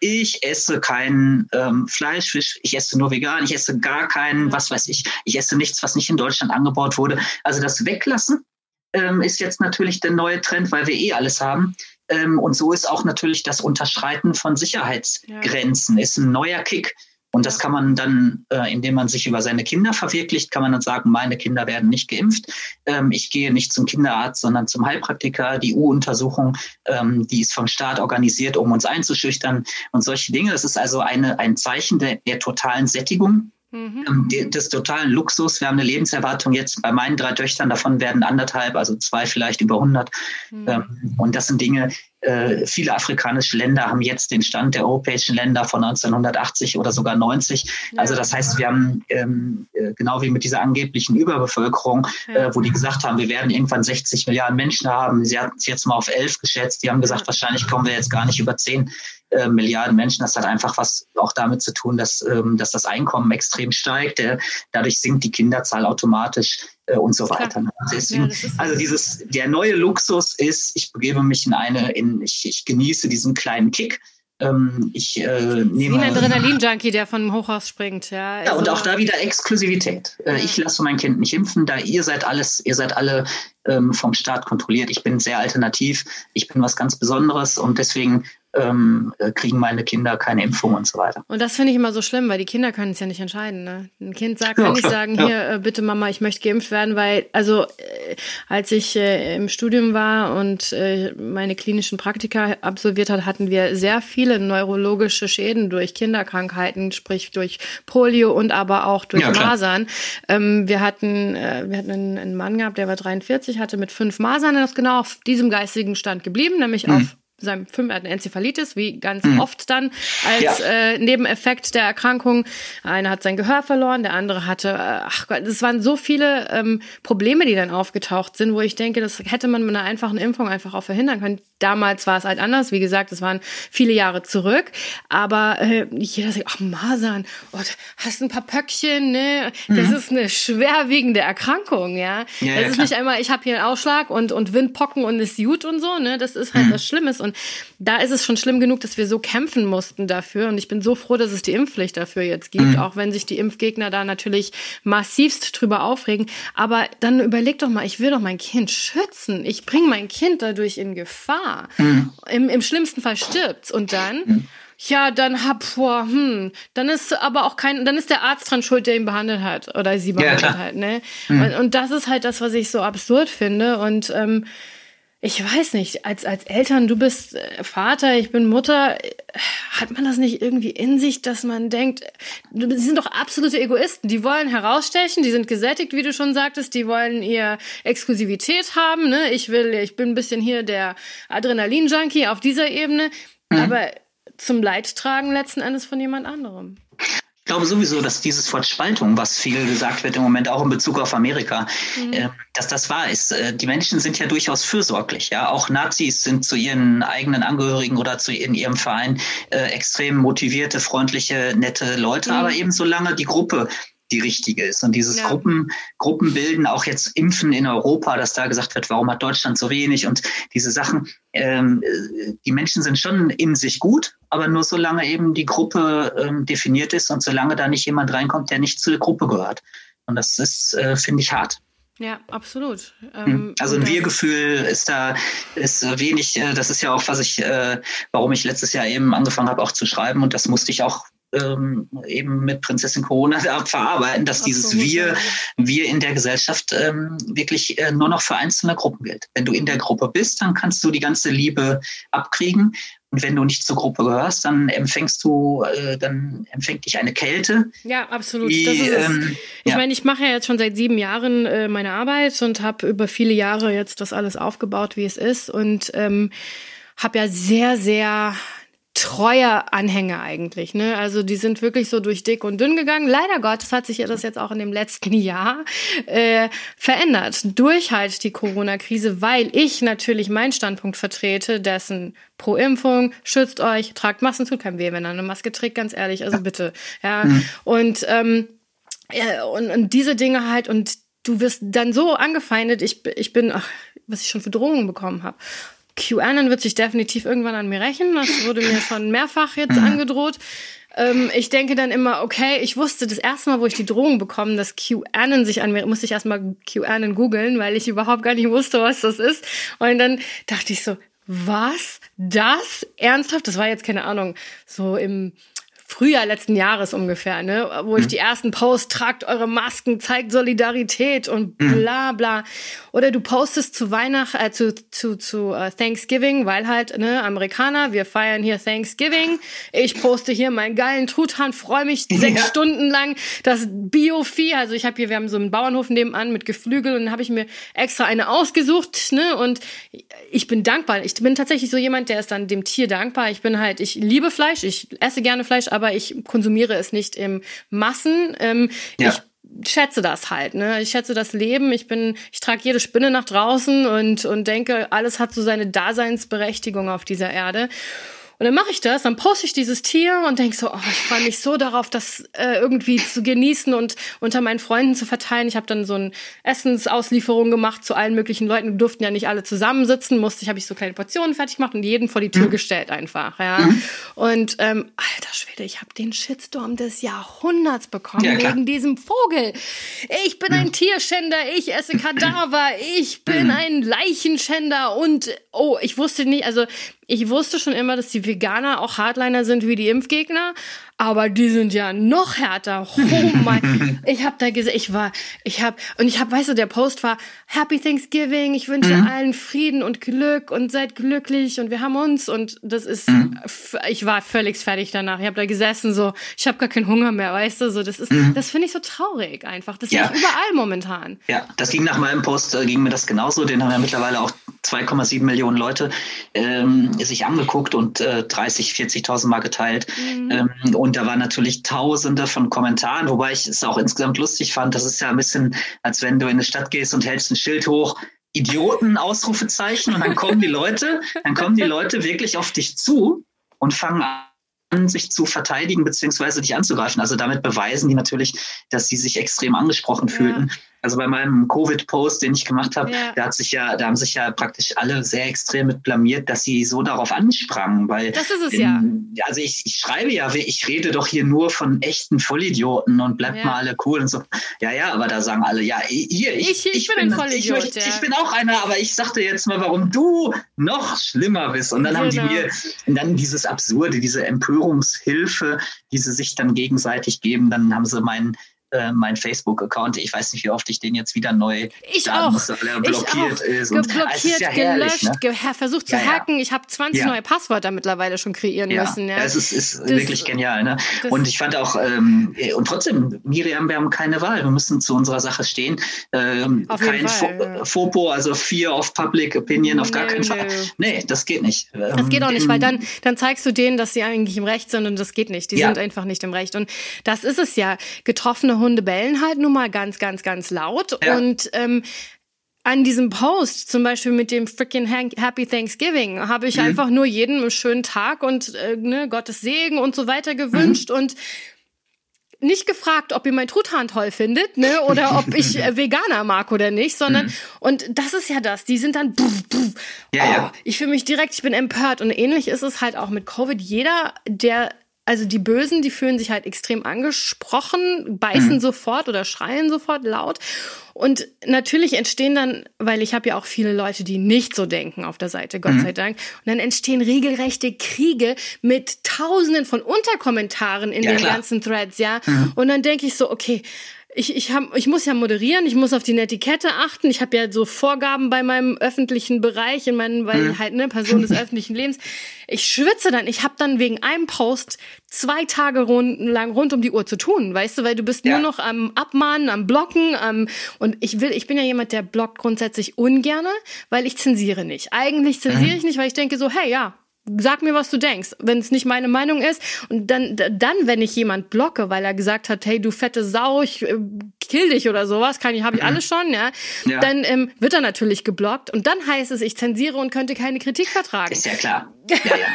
Ich esse kein ähm, Fleisch, Fisch, ich esse nur vegan, ich esse gar keinen, was weiß ich, ich esse nichts, was nicht in Deutschland angebaut wurde. Also das Weglassen ähm, ist jetzt natürlich der neue Trend, weil wir eh alles haben. Ähm, und so ist auch natürlich das Unterschreiten von Sicherheitsgrenzen, ist ein neuer Kick. Und das kann man dann, äh, indem man sich über seine Kinder verwirklicht, kann man dann sagen, meine Kinder werden nicht geimpft. Ähm, ich gehe nicht zum Kinderarzt, sondern zum Heilpraktiker. Die U-Untersuchung, ähm, die ist vom Staat organisiert, um uns einzuschüchtern und solche Dinge. Das ist also eine, ein Zeichen der, der totalen Sättigung. Mhm. Ähm, des totalen Luxus. Wir haben eine Lebenserwartung jetzt bei meinen drei Töchtern, davon werden anderthalb, also zwei vielleicht über 100. Mhm. Ähm, und das sind Dinge, äh, viele afrikanische Länder haben jetzt den Stand der europäischen Länder von 1980 oder sogar 90. Ja. Also das heißt, wir haben ähm, äh, genau wie mit dieser angeblichen Überbevölkerung, ja. äh, wo die gesagt haben, wir werden irgendwann 60 Milliarden Menschen haben. Sie hatten es jetzt mal auf 11 geschätzt. Die haben gesagt, wahrscheinlich kommen wir jetzt gar nicht über 10 äh, Milliarden Menschen. Das hat einfach was auch damit zu tun, dass, ähm, dass das Einkommen extrem steigt. Äh, dadurch sinkt die Kinderzahl automatisch äh, und so weiter. Ne? Deswegen, ja, also dieses, der neue Luxus ist, ich begebe mich in eine, in, ich, ich genieße diesen kleinen Kick. Ähm, ich äh, nehme. Wie ein Adrenalin-Junkie, der von dem Hochhaus springt, ja. Also, ja, und also auch da wieder Exklusivität. Äh, ja. Ich lasse mein Kind nicht impfen, da ihr seid alles, ihr seid alle ähm, vom Staat kontrolliert. Ich bin sehr alternativ, ich bin was ganz Besonderes und deswegen ähm, äh, kriegen meine Kinder keine Impfung und so weiter. Und das finde ich immer so schlimm, weil die Kinder können es ja nicht entscheiden. Ne? Ein Kind sagt, ja, kann nicht sagen, ja. hier, äh, bitte Mama, ich möchte geimpft werden, weil, also äh, als ich äh, im Studium war und äh, meine klinischen Praktika absolviert hat, hatten wir sehr viele neurologische Schäden durch Kinderkrankheiten, sprich durch Polio und aber auch durch ja, Masern. Ähm, wir hatten, äh, wir hatten einen, einen, Mann gehabt, der war 43, hatte mit fünf Masern, der ist genau auf diesem geistigen Stand geblieben, nämlich mhm. auf seinem Film, er hat eine Enzephalitis, wie ganz mhm. oft dann als ja. äh, Nebeneffekt der Erkrankung. Einer hat sein Gehör verloren, der andere hatte, äh, ach Gott, es waren so viele ähm, Probleme, die dann aufgetaucht sind, wo ich denke, das hätte man mit einer einfachen Impfung einfach auch verhindern können. Damals war es halt anders. Wie gesagt, es waren viele Jahre zurück. Aber äh, jeder sagt, ach, Masern, oh, hast ein paar Pöckchen, ne? Das mhm. ist eine schwerwiegende Erkrankung, ja. ja das ja, ist klar. nicht einmal, ich habe hier einen Ausschlag und, und Windpocken und es Jut und so, ne? Das ist halt mhm. was Schlimmes. Und da ist es schon schlimm genug, dass wir so kämpfen mussten dafür. Und ich bin so froh, dass es die Impfpflicht dafür jetzt gibt, mhm. auch wenn sich die Impfgegner da natürlich massivst drüber aufregen. Aber dann überleg doch mal, ich will doch mein Kind schützen. Ich bringe mein Kind dadurch in Gefahr. Mhm. Im, Im schlimmsten Fall stirbt's. Und dann? Mhm. Ja, dann hab vor, hm, dann ist aber auch kein, dann ist der Arzt dran schuld, der ihn behandelt hat oder sie behandelt ja, hat, ne? Mhm. Und, und das ist halt das, was ich so absurd finde. Und ähm, ich weiß nicht, als, als Eltern, du bist äh, Vater, ich bin Mutter, hat man das nicht irgendwie in sich, dass man denkt, sie sind doch absolute Egoisten, die wollen herausstechen, die sind gesättigt, wie du schon sagtest, die wollen ihr Exklusivität haben, ne? Ich will, ich bin ein bisschen hier der Adrenalin-Junkie auf dieser Ebene, mhm. aber zum Leidtragen letzten Endes von jemand anderem. Ich glaube sowieso, dass dieses Wort Spaltung, was viel gesagt wird im Moment auch in Bezug auf Amerika, mhm. äh, dass das wahr ist. Äh, die Menschen sind ja durchaus fürsorglich. Ja, auch Nazis sind zu ihren eigenen Angehörigen oder zu in ihrem Verein äh, extrem motivierte, freundliche, nette Leute. Mhm. Aber eben solange die Gruppe die richtige ist. Und dieses ja. Gruppen, Gruppenbilden, auch jetzt Impfen in Europa, dass da gesagt wird, warum hat Deutschland so wenig und diese Sachen, ähm, die Menschen sind schon in sich gut, aber nur solange eben die Gruppe ähm, definiert ist und solange da nicht jemand reinkommt, der nicht zur Gruppe gehört. Und das ist, äh, finde ich, hart. Ja, absolut. Hm. Ähm, also ein Wir-Gefühl ist da ist wenig. Äh, das ist ja auch, was ich, äh, warum ich letztes Jahr eben angefangen habe, auch zu schreiben. Und das musste ich auch ähm, eben mit Prinzessin Corona verarbeiten, dass dieses Wir, Wir in der Gesellschaft ähm, wirklich äh, nur noch für einzelne Gruppen gilt. Wenn du in der Gruppe bist, dann kannst du die ganze Liebe abkriegen. Und wenn du nicht zur Gruppe gehörst, dann empfängst du, äh, dann empfängt dich eine Kälte. Ja, absolut. Die, ähm, ich ja. meine, ich mache ja jetzt schon seit sieben Jahren äh, meine Arbeit und habe über viele Jahre jetzt das alles aufgebaut, wie es ist. Und ähm, habe ja sehr, sehr treuer Anhänger eigentlich. Ne? Also die sind wirklich so durch dick und dünn gegangen. Leider Gottes hat sich ja das jetzt auch in dem letzten Jahr äh, verändert. Durch halt die Corona-Krise, weil ich natürlich meinen Standpunkt vertrete, dessen pro Impfung, schützt euch, tragt Masken, tut kein weh, wenn er eine Maske trägt, ganz ehrlich, also bitte. Ja. Mhm. Und, ähm, ja, und, und diese Dinge halt und du wirst dann so angefeindet, ich, ich bin, ach, was ich schon für Drohungen bekommen habe. QAnon wird sich definitiv irgendwann an mir rächen. Das wurde mir schon mehrfach jetzt mhm. angedroht. Ähm, ich denke dann immer, okay, ich wusste das erste Mal, wo ich die Drohung bekommen, dass QAnon sich an mir, musste ich erstmal QAnon googeln, weil ich überhaupt gar nicht wusste, was das ist. Und dann dachte ich so, was? Das? Ernsthaft? Das war jetzt keine Ahnung, so im Frühjahr letzten Jahres ungefähr, ne, wo ich mhm. die ersten Posts, tragt eure Masken, zeigt Solidarität und mhm. bla bla. Oder du postest zu Weihnachten, äh, zu, zu, zu uh, Thanksgiving, weil halt, ne, Amerikaner, wir feiern hier Thanksgiving. Ich poste hier meinen geilen Truthahn, freue mich sechs ja. Stunden lang. Das Bio-Vieh, also ich habe hier, wir haben so einen Bauernhof nebenan mit Geflügel und dann habe ich mir extra eine ausgesucht, ne, und ich bin dankbar. Ich bin tatsächlich so jemand, der ist dann dem Tier dankbar. Ich bin halt, ich liebe Fleisch, ich esse gerne Fleisch, aber ich konsumiere es nicht im Massen. Ähm, ja. Ich schätze das halt, ne? Ich schätze das Leben. Ich bin, ich trage jede Spinne nach draußen und und denke, alles hat so seine Daseinsberechtigung auf dieser Erde. Und dann mache ich das, dann poste ich dieses Tier und denke so, oh, ich freue mich so darauf, das äh, irgendwie zu genießen und unter meinen Freunden zu verteilen. Ich habe dann so eine Essensauslieferung gemacht zu allen möglichen Leuten. Wir durften ja nicht alle zusammensitzen, musste ich, habe ich so kleine Portionen fertig gemacht und jeden vor die Tür mhm. gestellt einfach. Ja. Mhm. Und ähm, alter Schwede, ich habe den Shitstorm des Jahrhunderts bekommen ja, wegen diesem Vogel. Ich bin mhm. ein Tierschänder, ich esse Kadaver, ich bin mhm. ein Leichenschänder und oh, ich wusste nicht, also ich wusste schon immer, dass die Veganer auch Hardliner sind wie die Impfgegner, aber die sind ja noch härter. Oh mein, ich habe da gesehen, ich war, ich habe und ich habe, weißt du, der Post war Happy Thanksgiving, ich wünsche mhm. allen Frieden und Glück und seid glücklich und wir haben uns und das ist, mhm. ich war völlig fertig danach. Ich habe da gesessen so, ich habe gar keinen Hunger mehr, weißt du, so das ist, mhm. das finde ich so traurig einfach. Das ja. ist überall momentan. Ja, das ging nach meinem Post äh, ging mir das genauso. Den haben ja mittlerweile auch 2,7 Millionen Leute ähm, sich angeguckt und äh, 30, 40.000 Mal geteilt. Mhm. Ähm, und da waren natürlich Tausende von Kommentaren, wobei ich es auch insgesamt lustig fand. Das ist ja ein bisschen, als wenn du in eine Stadt gehst und hältst ein Schild hoch Idioten, Ausrufezeichen. Und dann kommen die Leute, dann kommen die Leute wirklich auf dich zu und fangen an, sich zu verteidigen beziehungsweise dich anzugreifen. Also damit beweisen die natürlich, dass sie sich extrem angesprochen fühlten. Also bei meinem Covid-Post, den ich gemacht habe, ja. da hat sich ja, da haben sich ja praktisch alle sehr extrem mit blamiert, dass sie so darauf ansprangen, weil das ist es in, ja. Also ich, ich schreibe ja, ich rede doch hier nur von echten Vollidioten und bleibt ja. mal alle cool und so. Ja, ja, aber da sagen alle, ja, hier, ich, ich, ich, bin, bin, ein Vollidiot. Ich, ich, bin auch einer, aber ich sagte jetzt mal, warum du noch schlimmer bist. Und dann genau. haben die genau. mir, und dann dieses Absurde, diese Empörungshilfe, die sie sich dann gegenseitig geben, dann haben sie meinen äh, mein Facebook-Account. Ich weiß nicht, wie oft ich den jetzt wieder neu ich auch. muss, weil er blockiert ich auch. ist. Und, Geblockiert, ja gelöscht, ne? ge versucht zu ja, hacken. Ja. Ich habe 20 neue Passwörter mittlerweile schon kreieren müssen. Ja, es ist, ist das, wirklich genial. Ne? Und ich fand auch, ähm, und trotzdem, Miriam, wir haben keine Wahl. Wir müssen zu unserer Sache stehen. Ähm, kein Fall, FOPO, also Fear of Public Opinion, auf gar keinen Fall. Nee, das geht nicht. Das geht auch nicht, weil dann, dann zeigst du denen, dass sie eigentlich im Recht sind und das geht nicht. Die sind einfach nicht im Recht. Und das ist es ja. Getroffene Hunde bellen halt nun mal ganz, ganz, ganz laut. Ja. Und ähm, an diesem Post, zum Beispiel mit dem freaking Happy Thanksgiving, habe ich mhm. einfach nur jedem einen schönen Tag und äh, ne, Gottes Segen und so weiter gewünscht mhm. und nicht gefragt, ob ihr mein Truthahn toll findet, ne, oder ob ich äh, Veganer mag oder nicht, sondern mhm. und das ist ja das. Die sind dann, pff, pff, ja, oh, ja. ich fühle mich direkt, ich bin empört und ähnlich ist es halt auch mit Covid. Jeder, der also die Bösen, die fühlen sich halt extrem angesprochen, beißen mhm. sofort oder schreien sofort laut. Und natürlich entstehen dann, weil ich habe ja auch viele Leute, die nicht so denken auf der Seite, Gott mhm. sei Dank. Und dann entstehen regelrechte Kriege mit Tausenden von Unterkommentaren in ja, den klar. ganzen Threads, ja. Mhm. Und dann denke ich so, okay, ich, ich, hab, ich muss ja moderieren, ich muss auf die Netiquette achten. Ich habe ja so Vorgaben bei meinem öffentlichen Bereich, in meinem, weil mhm. halt ne Person des öffentlichen Lebens. Ich schwitze dann. Ich habe dann wegen einem Post zwei Tage rund, lang rund um die Uhr zu tun, weißt du, weil du bist ja. nur noch am Abmahnen, am Blocken, am und ich will, ich bin ja jemand, der blockt grundsätzlich ungerne, weil ich zensiere nicht. Eigentlich zensiere mhm. ich nicht, weil ich denke so, hey, ja, sag mir, was du denkst, wenn es nicht meine Meinung ist. Und dann, dann, wenn ich jemand blocke, weil er gesagt hat, hey, du fette Sau, ich äh, kill dich oder sowas, kann ich, habe ich alles schon, ja, ja. dann ähm, wird er natürlich geblockt. Und dann heißt es, ich zensiere und könnte keine Kritik vertragen. Ist ja klar. Ja, ja.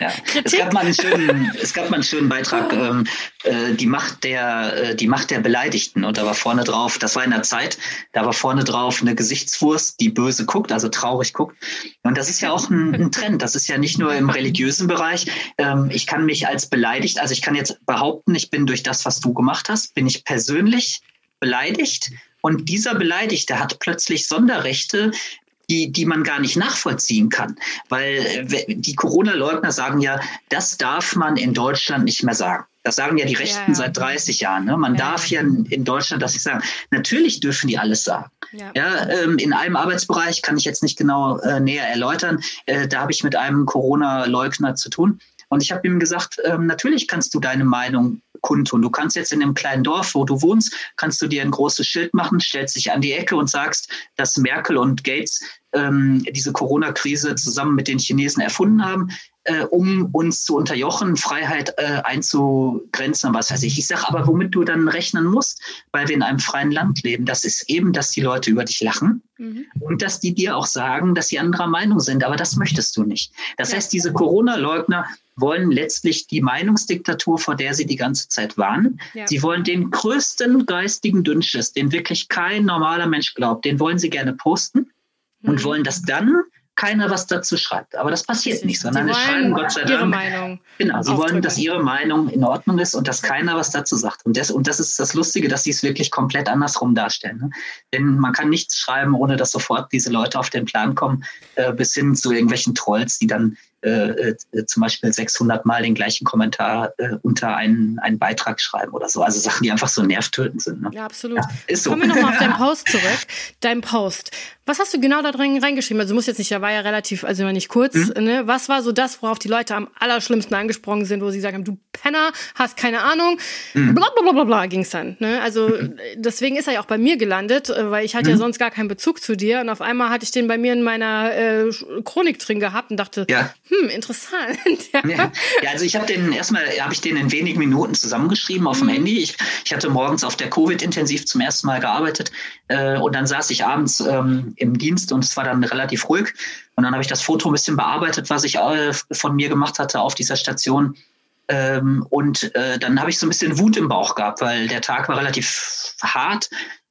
Ja. Es, gab mal einen schönen, es gab mal einen schönen Beitrag, ähm, äh, die, Macht der, äh, die Macht der Beleidigten. Und da war vorne drauf, das war in der Zeit, da war vorne drauf eine Gesichtswurst, die böse guckt, also traurig guckt. Und das ist ja auch ein, ein Trend. Das ist ja nicht nur im religiösen Bereich. Ähm, ich kann mich als beleidigt, also ich kann jetzt behaupten, ich bin durch das, was du gemacht hast, bin ich persönlich beleidigt. Und dieser Beleidigte hat plötzlich Sonderrechte, die, die man gar nicht nachvollziehen kann. Weil die Corona-Leugner sagen ja, das darf man in Deutschland nicht mehr sagen. Das sagen ja die Rechten ja, ja. seit 30 Jahren. Ne? Man ja, darf ja in Deutschland das nicht sagen. Natürlich dürfen die alles sagen. Ja. ähm, in einem Arbeitsbereich kann ich jetzt nicht genau äh, näher erläutern. Äh, da habe ich mit einem Corona-Leugner zu tun. Und ich habe ihm gesagt, ähm, natürlich kannst du deine Meinung kundtun. Du kannst jetzt in dem kleinen Dorf, wo du wohnst, kannst du dir ein großes Schild machen, stellst dich an die Ecke und sagst, dass Merkel und Gates ähm, diese Corona-Krise zusammen mit den Chinesen erfunden haben, äh, um uns zu unterjochen, Freiheit äh, einzugrenzen und was weiß ich. Ich sage aber, womit du dann rechnen musst, weil wir in einem freien Land leben, das ist eben, dass die Leute über dich lachen mhm. und dass die dir auch sagen, dass sie anderer Meinung sind. Aber das möchtest du nicht. Das ja. heißt, diese Corona-Leugner wollen letztlich die Meinungsdiktatur, vor der sie die ganze Zeit waren. Ja. Sie wollen den größten geistigen Dünnschiss, den wirklich kein normaler Mensch glaubt, den wollen sie gerne posten und mhm. wollen, dass dann keiner was dazu schreibt. Aber das passiert nicht, sondern es schreiben Gott sei Dank. Ihre Meinung. Genau, sie wollen, dass ihre Meinung in Ordnung ist und dass keiner was dazu sagt. Und das, und das ist das Lustige, dass sie es wirklich komplett andersrum darstellen. Ne? Denn man kann nichts schreiben, ohne dass sofort diese Leute auf den Plan kommen, äh, bis hin zu irgendwelchen Trolls, die dann äh, äh, zum Beispiel 600 Mal den gleichen Kommentar äh, unter einen, einen Beitrag schreiben oder so. Also Sachen, die einfach so nervtötend sind. Ne? Ja, absolut. Ja, ist so. Kommen wir nochmal auf deinen Post zurück. Dein Post. Was hast du genau da drin reingeschrieben? Also du musst jetzt nicht, der war ja relativ, also war nicht kurz. Mhm. Ne? Was war so das, worauf die Leute am allerschlimmsten angesprochen sind, wo sie sagen, du Penner, hast keine Ahnung, mhm. bla bla bla bla, bla ging's dann. Ne? Also mhm. deswegen ist er ja auch bei mir gelandet, äh, weil ich hatte mhm. ja sonst gar keinen Bezug zu dir und auf einmal hatte ich den bei mir in meiner Chronik drin gehabt und dachte, ja Hm, interessant. ja. ja, also ich habe den erstmal, habe ich den in wenigen Minuten zusammengeschrieben auf dem mhm. Handy. Ich, ich hatte morgens auf der Covid-Intensiv zum ersten Mal gearbeitet äh, und dann saß ich abends ähm, im Dienst und es war dann relativ ruhig. Und dann habe ich das Foto ein bisschen bearbeitet, was ich äh, von mir gemacht hatte auf dieser Station. Ähm, und äh, dann habe ich so ein bisschen Wut im Bauch gehabt, weil der Tag war relativ hart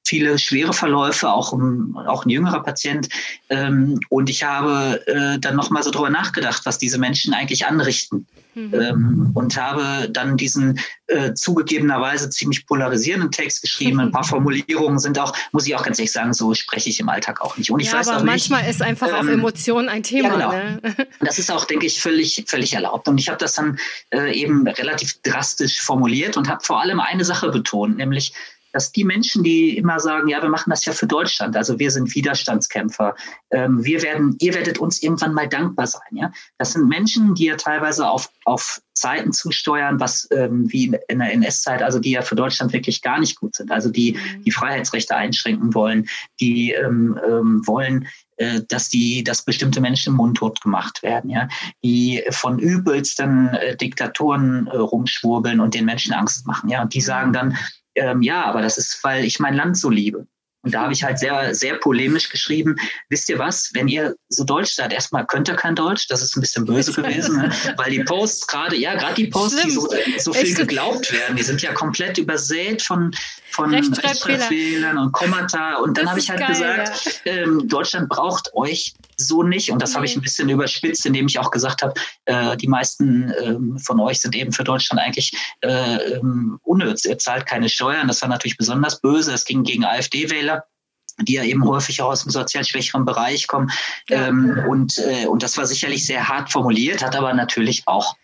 viele schwere Verläufe, auch, auch ein jüngerer Patient. Ähm, und ich habe äh, dann nochmal so drüber nachgedacht, was diese Menschen eigentlich anrichten. Mhm. Ähm, und habe dann diesen äh, zugegebenerweise ziemlich polarisierenden Text geschrieben. Ein paar Formulierungen sind auch, muss ich auch ganz ehrlich sagen, so spreche ich im Alltag auch nicht. Und ich ja, weiß aber auch manchmal nicht, ist einfach ähm, auch Emotion ein Thema. Ja, genau. ne? Das ist auch, denke ich, völlig, völlig erlaubt. Und ich habe das dann äh, eben relativ drastisch formuliert und habe vor allem eine Sache betont, nämlich dass die Menschen, die immer sagen, ja, wir machen das ja für Deutschland, also wir sind Widerstandskämpfer, ähm, wir werden, ihr werdet uns irgendwann mal dankbar sein, ja. Das sind Menschen, die ja teilweise auf, auf Zeiten zusteuern, was ähm, wie in der NS-Zeit, also die ja für Deutschland wirklich gar nicht gut sind, also die mhm. die Freiheitsrechte einschränken wollen, die ähm, ähm, wollen äh, dass die, dass bestimmte Menschen mundtot gemacht werden, ja, die von übelsten äh, Diktatoren äh, rumschwurbeln und den Menschen Angst machen, ja, und die mhm. sagen dann, ähm, ja, aber das ist, weil ich mein Land so liebe. Und da habe ich halt sehr, sehr polemisch geschrieben, wisst ihr was, wenn ihr so Deutsch seid, erstmal könnt ihr kein Deutsch, das ist ein bisschen böse gewesen, ne? weil die Posts gerade, ja, gerade die Posts, Schlimm. die so, so viel Echt? geglaubt werden, die sind ja komplett übersät von, von Rechtschreibfehlern und Kommata. Und dann habe ich halt geil, gesagt, ja. ähm, Deutschland braucht euch so nicht. Und das habe ich ein bisschen überspitzt, indem ich auch gesagt habe, äh, die meisten ähm, von euch sind eben für Deutschland eigentlich äh, ähm, unnütz. Ihr zahlt keine Steuern. Das war natürlich besonders böse. Es ging gegen AfD-Wähler die ja eben häufig auch aus dem sozial schwächeren Bereich kommen. Ähm, und, äh, und das war sicherlich sehr hart formuliert, hat aber natürlich auch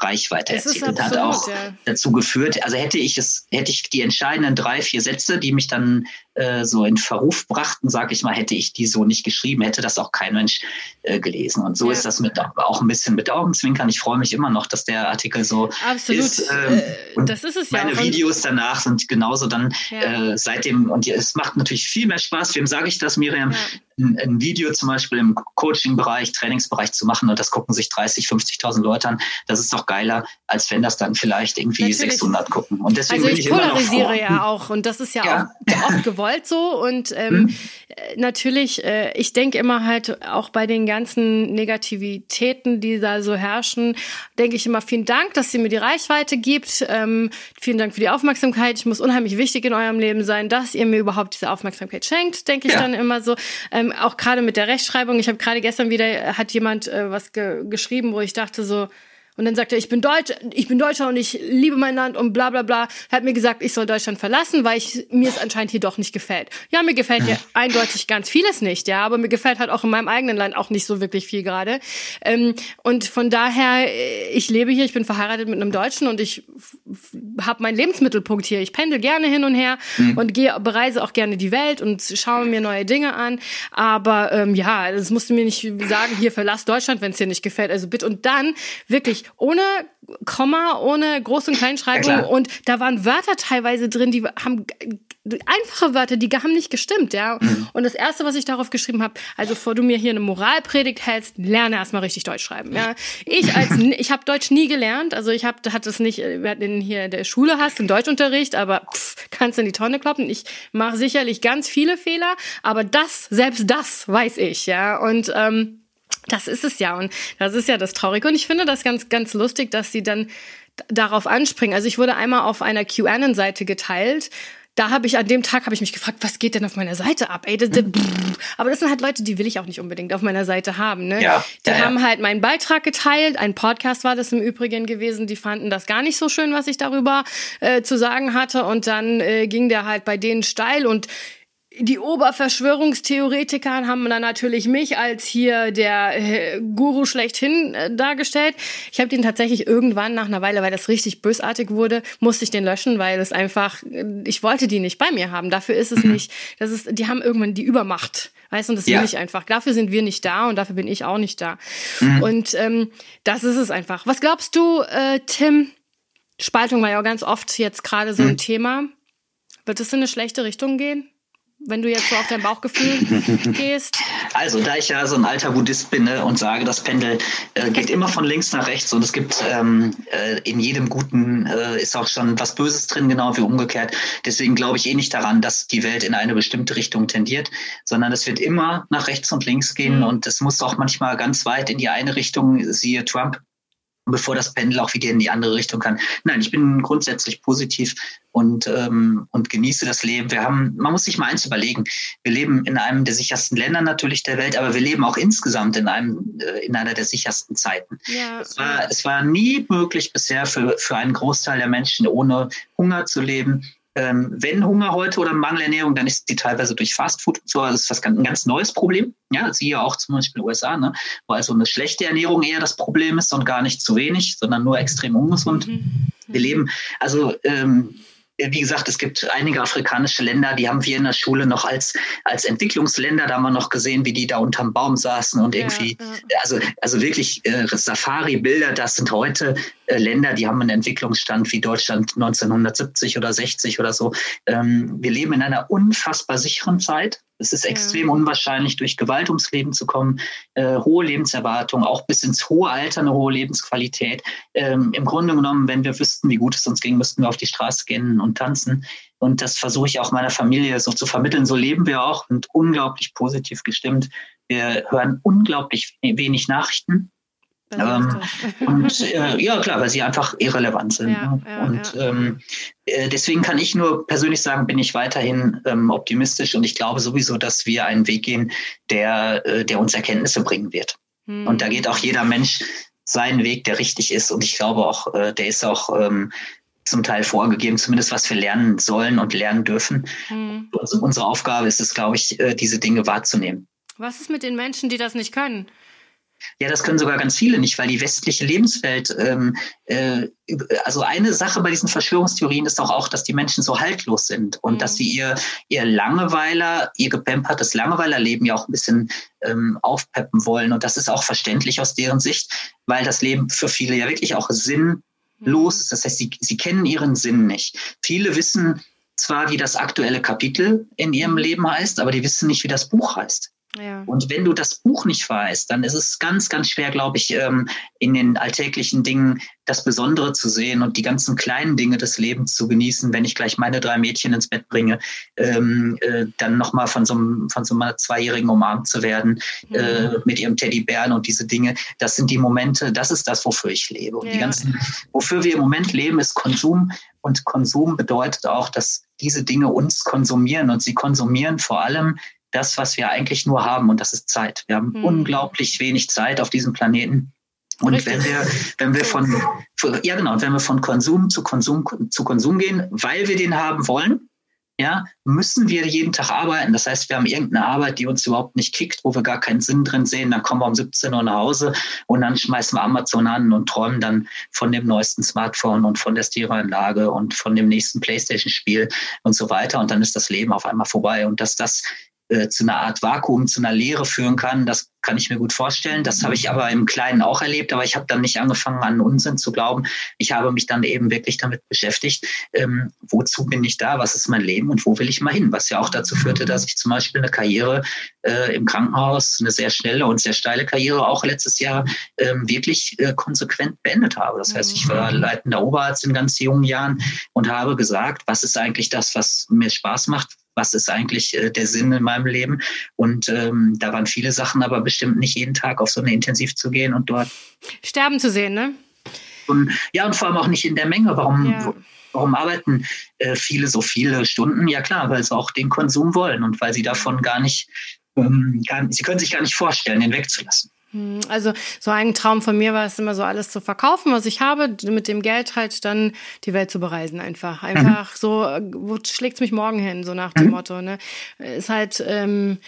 Reichweite es erzielt. Absolut, hat auch ja. dazu geführt, also hätte ich es, hätte ich die entscheidenden drei, vier Sätze, die mich dann äh, so in Verruf brachten, sage ich mal, hätte ich die so nicht geschrieben, hätte das auch kein Mensch äh, gelesen. Und so ja. ist das mit auch ein bisschen mit Augenzwinkern. Ich freue mich immer noch, dass der Artikel so Absolut. ist. Ähm, äh, das ist es meine ja. Meine Videos danach sind genauso dann ja. äh, seitdem und es macht natürlich viel mehr Spaß. Wem sage ich das, Miriam? Ein, ein, Video zum Beispiel im Coaching-Bereich, Trainingsbereich zu machen und das gucken sich 30, 50.000 Leute an. Das ist doch geiler, als wenn das dann vielleicht irgendwie Natürlich. 600 gucken. Und deswegen also ich, ich polarisiere ja auch und das ist ja, ja. auch oft gewollt so und ähm, hm. natürlich, äh, ich denke immer halt auch bei den ganzen Negativitäten, die da so herrschen, denke ich immer vielen Dank, dass ihr mir die Reichweite gibt. Ähm, vielen Dank für die Aufmerksamkeit. Ich muss unheimlich wichtig in eurem Leben sein, dass ihr mir überhaupt diese Aufmerksamkeit schenkt, denke ich ja. dann immer so. Ähm, auch gerade mit der Rechtschreibung. Ich habe gerade gestern wieder hat jemand äh, was ge geschrieben, wo ich dachte so und dann sagt er, ich bin Deutsch, ich bin Deutscher und ich liebe mein Land und bla bla bla. Er hat mir gesagt, ich soll Deutschland verlassen, weil ich, mir es anscheinend hier doch nicht gefällt. Ja, mir gefällt hier eindeutig ganz vieles nicht, ja, aber mir gefällt halt auch in meinem eigenen Land auch nicht so wirklich viel gerade. Ähm, und von daher, äh, ich lebe hier, ich bin verheiratet mit einem Deutschen und ich habe meinen Lebensmittelpunkt hier. Ich pendel gerne hin und her mhm. und gehe, bereise auch gerne die Welt und schaue mir neue Dinge an. Aber ähm, ja, das musst du mir nicht sagen, hier verlass Deutschland, wenn es dir nicht gefällt. Also bitte und dann wirklich ohne Komma, ohne Groß- und Kleinschreibung. Ja, und da waren Wörter teilweise drin, die haben einfache Wörter, die haben nicht gestimmt, ja. Mhm. Und das erste, was ich darauf geschrieben habe, also bevor du mir hier eine Moralpredigt hältst, lerne erstmal richtig Deutsch schreiben, ja. Ich als ich habe Deutsch nie gelernt, also ich habe hat es nicht, wir hatten hier in der Schule hast einen Deutschunterricht, aber pff, kannst in die Tonne kloppen. Ich mache sicherlich ganz viele Fehler, aber das, selbst das weiß ich, ja. Und ähm, das ist es ja und das ist ja das Traurige und ich finde das ganz ganz lustig, dass sie dann darauf anspringen. Also ich wurde einmal auf einer QAnon-Seite geteilt. Da habe ich an dem Tag habe ich mich gefragt, was geht denn auf meiner Seite ab? Ey, das, das, aber das sind halt Leute, die will ich auch nicht unbedingt auf meiner Seite haben. Ne? Ja, die ja, haben halt meinen Beitrag geteilt. Ein Podcast war das im Übrigen gewesen. Die fanden das gar nicht so schön, was ich darüber äh, zu sagen hatte. Und dann äh, ging der halt bei denen steil und die Oberverschwörungstheoretiker haben dann natürlich mich als hier der äh, Guru schlechthin äh, dargestellt. Ich habe den tatsächlich irgendwann nach einer Weile, weil das richtig bösartig wurde, musste ich den löschen, weil es einfach, äh, ich wollte die nicht bei mir haben. Dafür ist es mhm. nicht, das ist, die haben irgendwann die Übermacht. Weißt du, und das ja. will ich einfach. Dafür sind wir nicht da und dafür bin ich auch nicht da. Mhm. Und ähm, das ist es einfach. Was glaubst du, äh, Tim? Spaltung war ja auch ganz oft jetzt gerade so ein mhm. Thema. Wird es in eine schlechte Richtung gehen? Wenn du jetzt so auf dein Bauchgefühl gehst? Also, da ich ja so ein alter Buddhist bin ne, und sage, das Pendel äh, geht immer von links nach rechts und es gibt ähm, äh, in jedem Guten äh, ist auch schon was Böses drin, genau wie umgekehrt. Deswegen glaube ich eh nicht daran, dass die Welt in eine bestimmte Richtung tendiert, sondern es wird immer nach rechts und links gehen mhm. und es muss auch manchmal ganz weit in die eine Richtung, siehe Trump, bevor das Pendel auch wieder in die andere Richtung kann. Nein, ich bin grundsätzlich positiv und, ähm, und genieße das Leben. Wir haben, man muss sich mal eins überlegen. Wir leben in einem der sichersten Länder natürlich der Welt, aber wir leben auch insgesamt in einem, äh, in einer der sichersten Zeiten. Ja. Es, war, es war nie möglich bisher für, für einen Großteil der Menschen ohne Hunger zu leben. Ähm, wenn Hunger heute oder Mangelernährung, dann ist die teilweise durch Fastfood und so. Also das ist ein ganz neues Problem. Ja, siehe auch zum Beispiel in den USA, ne? wo also eine schlechte Ernährung eher das Problem ist und gar nicht zu wenig, sondern nur extrem ungesund. Mhm. Wir leben, also ähm, wie gesagt, es gibt einige afrikanische Länder, die haben wir in der Schule noch als, als Entwicklungsländer, da haben wir noch gesehen, wie die da unterm Baum saßen und irgendwie, ja, ja. also, also wirklich äh, Safari-Bilder, das sind heute äh, Länder, die haben einen Entwicklungsstand wie Deutschland 1970 oder 60 oder so. Ähm, wir leben in einer unfassbar sicheren Zeit. Es ist extrem ja. unwahrscheinlich, durch Gewalt ums Leben zu kommen, äh, hohe Lebenserwartung, auch bis ins hohe Alter eine hohe Lebensqualität. Ähm, Im Grunde genommen, wenn wir wüssten, wie gut es uns ging, müssten wir auf die Straße gehen und tanzen. Und das versuche ich auch meiner Familie so zu vermitteln. So leben wir auch und unglaublich positiv gestimmt. Wir hören unglaublich wenig Nachrichten. Ähm, und äh, ja, klar, weil sie einfach irrelevant sind. Ja, ne? ja, und ja. Ähm, äh, deswegen kann ich nur persönlich sagen, bin ich weiterhin ähm, optimistisch und ich glaube sowieso, dass wir einen Weg gehen, der, äh, der uns Erkenntnisse bringen wird. Hm. Und da geht auch jeder Mensch seinen Weg, der richtig ist. Und ich glaube auch, äh, der ist auch ähm, zum Teil vorgegeben, zumindest was wir lernen sollen und lernen dürfen. Hm. Also unsere Aufgabe ist es, glaube ich, äh, diese Dinge wahrzunehmen. Was ist mit den Menschen, die das nicht können? Ja, das können sogar ganz viele nicht, weil die westliche Lebenswelt, ähm, äh, also eine Sache bei diesen Verschwörungstheorien ist doch auch, dass die Menschen so haltlos sind und mhm. dass sie ihr, ihr Langeweiler, ihr gepempertes Langeweilerleben ja auch ein bisschen ähm, aufpeppen wollen. Und das ist auch verständlich aus deren Sicht, weil das Leben für viele ja wirklich auch sinnlos ist. Das heißt, sie, sie kennen ihren Sinn nicht. Viele wissen zwar, wie das aktuelle Kapitel in ihrem mhm. Leben heißt, aber die wissen nicht, wie das Buch heißt. Ja. Und wenn du das Buch nicht weißt, dann ist es ganz, ganz schwer, glaube ich, ähm, in den alltäglichen Dingen das Besondere zu sehen und die ganzen kleinen Dinge des Lebens zu genießen, wenn ich gleich meine drei Mädchen ins Bett bringe, ähm, äh, dann nochmal von so einem, von so einer Zweijährigen umarmt zu werden, mhm. äh, mit ihrem Teddybären und diese Dinge. Das sind die Momente, das ist das, wofür ich lebe. Und ja. die ganzen, wofür wir im Moment leben, ist Konsum. Und Konsum bedeutet auch, dass diese Dinge uns konsumieren und sie konsumieren vor allem das, was wir eigentlich nur haben, und das ist Zeit. Wir haben hm. unglaublich wenig Zeit auf diesem Planeten. Und Richtig. wenn wir, wenn wir von, ja genau, wenn wir von Konsum zu Konsum zu Konsum gehen, weil wir den haben wollen, ja, müssen wir jeden Tag arbeiten. Das heißt, wir haben irgendeine Arbeit, die uns überhaupt nicht kickt, wo wir gar keinen Sinn drin sehen. Dann kommen wir um 17 Uhr nach Hause und dann schmeißen wir Amazon an und träumen dann von dem neuesten Smartphone und von der Stereoanlage und von dem nächsten Playstation-Spiel und so weiter. Und dann ist das Leben auf einmal vorbei. Und dass das äh, zu einer Art Vakuum, zu einer Leere führen kann. Das kann ich mir gut vorstellen. Das habe ich aber im Kleinen auch erlebt, aber ich habe dann nicht angefangen, an Unsinn zu glauben. Ich habe mich dann eben wirklich damit beschäftigt, ähm, wozu bin ich da, was ist mein Leben und wo will ich mal hin? Was ja auch dazu führte, dass ich zum Beispiel eine Karriere äh, im Krankenhaus, eine sehr schnelle und sehr steile Karriere auch letztes Jahr ähm, wirklich äh, konsequent beendet habe. Das heißt, ich war mhm. leitender Oberarzt in ganz jungen Jahren und habe gesagt, was ist eigentlich das, was mir Spaß macht? was ist eigentlich äh, der Sinn in meinem Leben. Und ähm, da waren viele Sachen, aber bestimmt nicht jeden Tag auf so eine Intensiv zu gehen und dort sterben zu sehen, ne? Und, ja, und vor allem auch nicht in der Menge. Warum, ja. warum arbeiten äh, viele so viele Stunden? Ja klar, weil sie auch den Konsum wollen und weil sie davon gar nicht, ähm, gar, sie können sich gar nicht vorstellen, den wegzulassen. Hm, also so ein Traum von mir war es immer so alles zu verkaufen, was ich habe, mit dem Geld halt dann die Welt zu bereisen einfach. Einfach mhm. so, wo schlägt's mich morgen hin, so nach dem mhm. Motto. Ne? Ist halt ähm,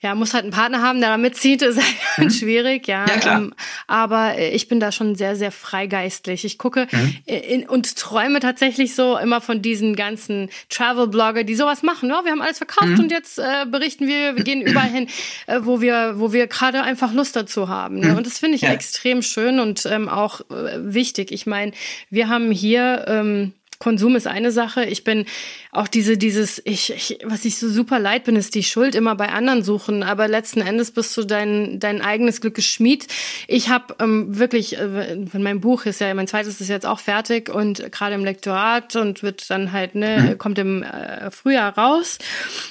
ja, muss halt einen Partner haben, der da mitzieht, ist halt mhm. schwierig, ja. ja. Ähm, aber ich bin da schon sehr, sehr freigeistlich. Ich gucke mhm. in, und träume tatsächlich so immer von diesen ganzen Travel-Blogger, die sowas machen. Ja, wir haben alles verkauft mhm. und jetzt äh, berichten wir, wir gehen überall hin, äh, wo wir, wo wir gerade einfach Lust dazu haben. Ne? Mhm. Und das finde ich ja. extrem schön und ähm, auch äh, wichtig. Ich meine, wir haben hier ähm, Konsum ist eine Sache. Ich bin auch diese, dieses, ich, ich, was ich so super leid bin, ist die Schuld immer bei anderen suchen. Aber letzten Endes bist du dein, dein eigenes Glück geschmied. Ich habe ähm, wirklich, äh, mein Buch ist ja, mein zweites ist jetzt auch fertig und gerade im Lektorat und wird dann halt, ne, mhm. kommt im äh, Frühjahr raus.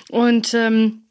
Und ähm,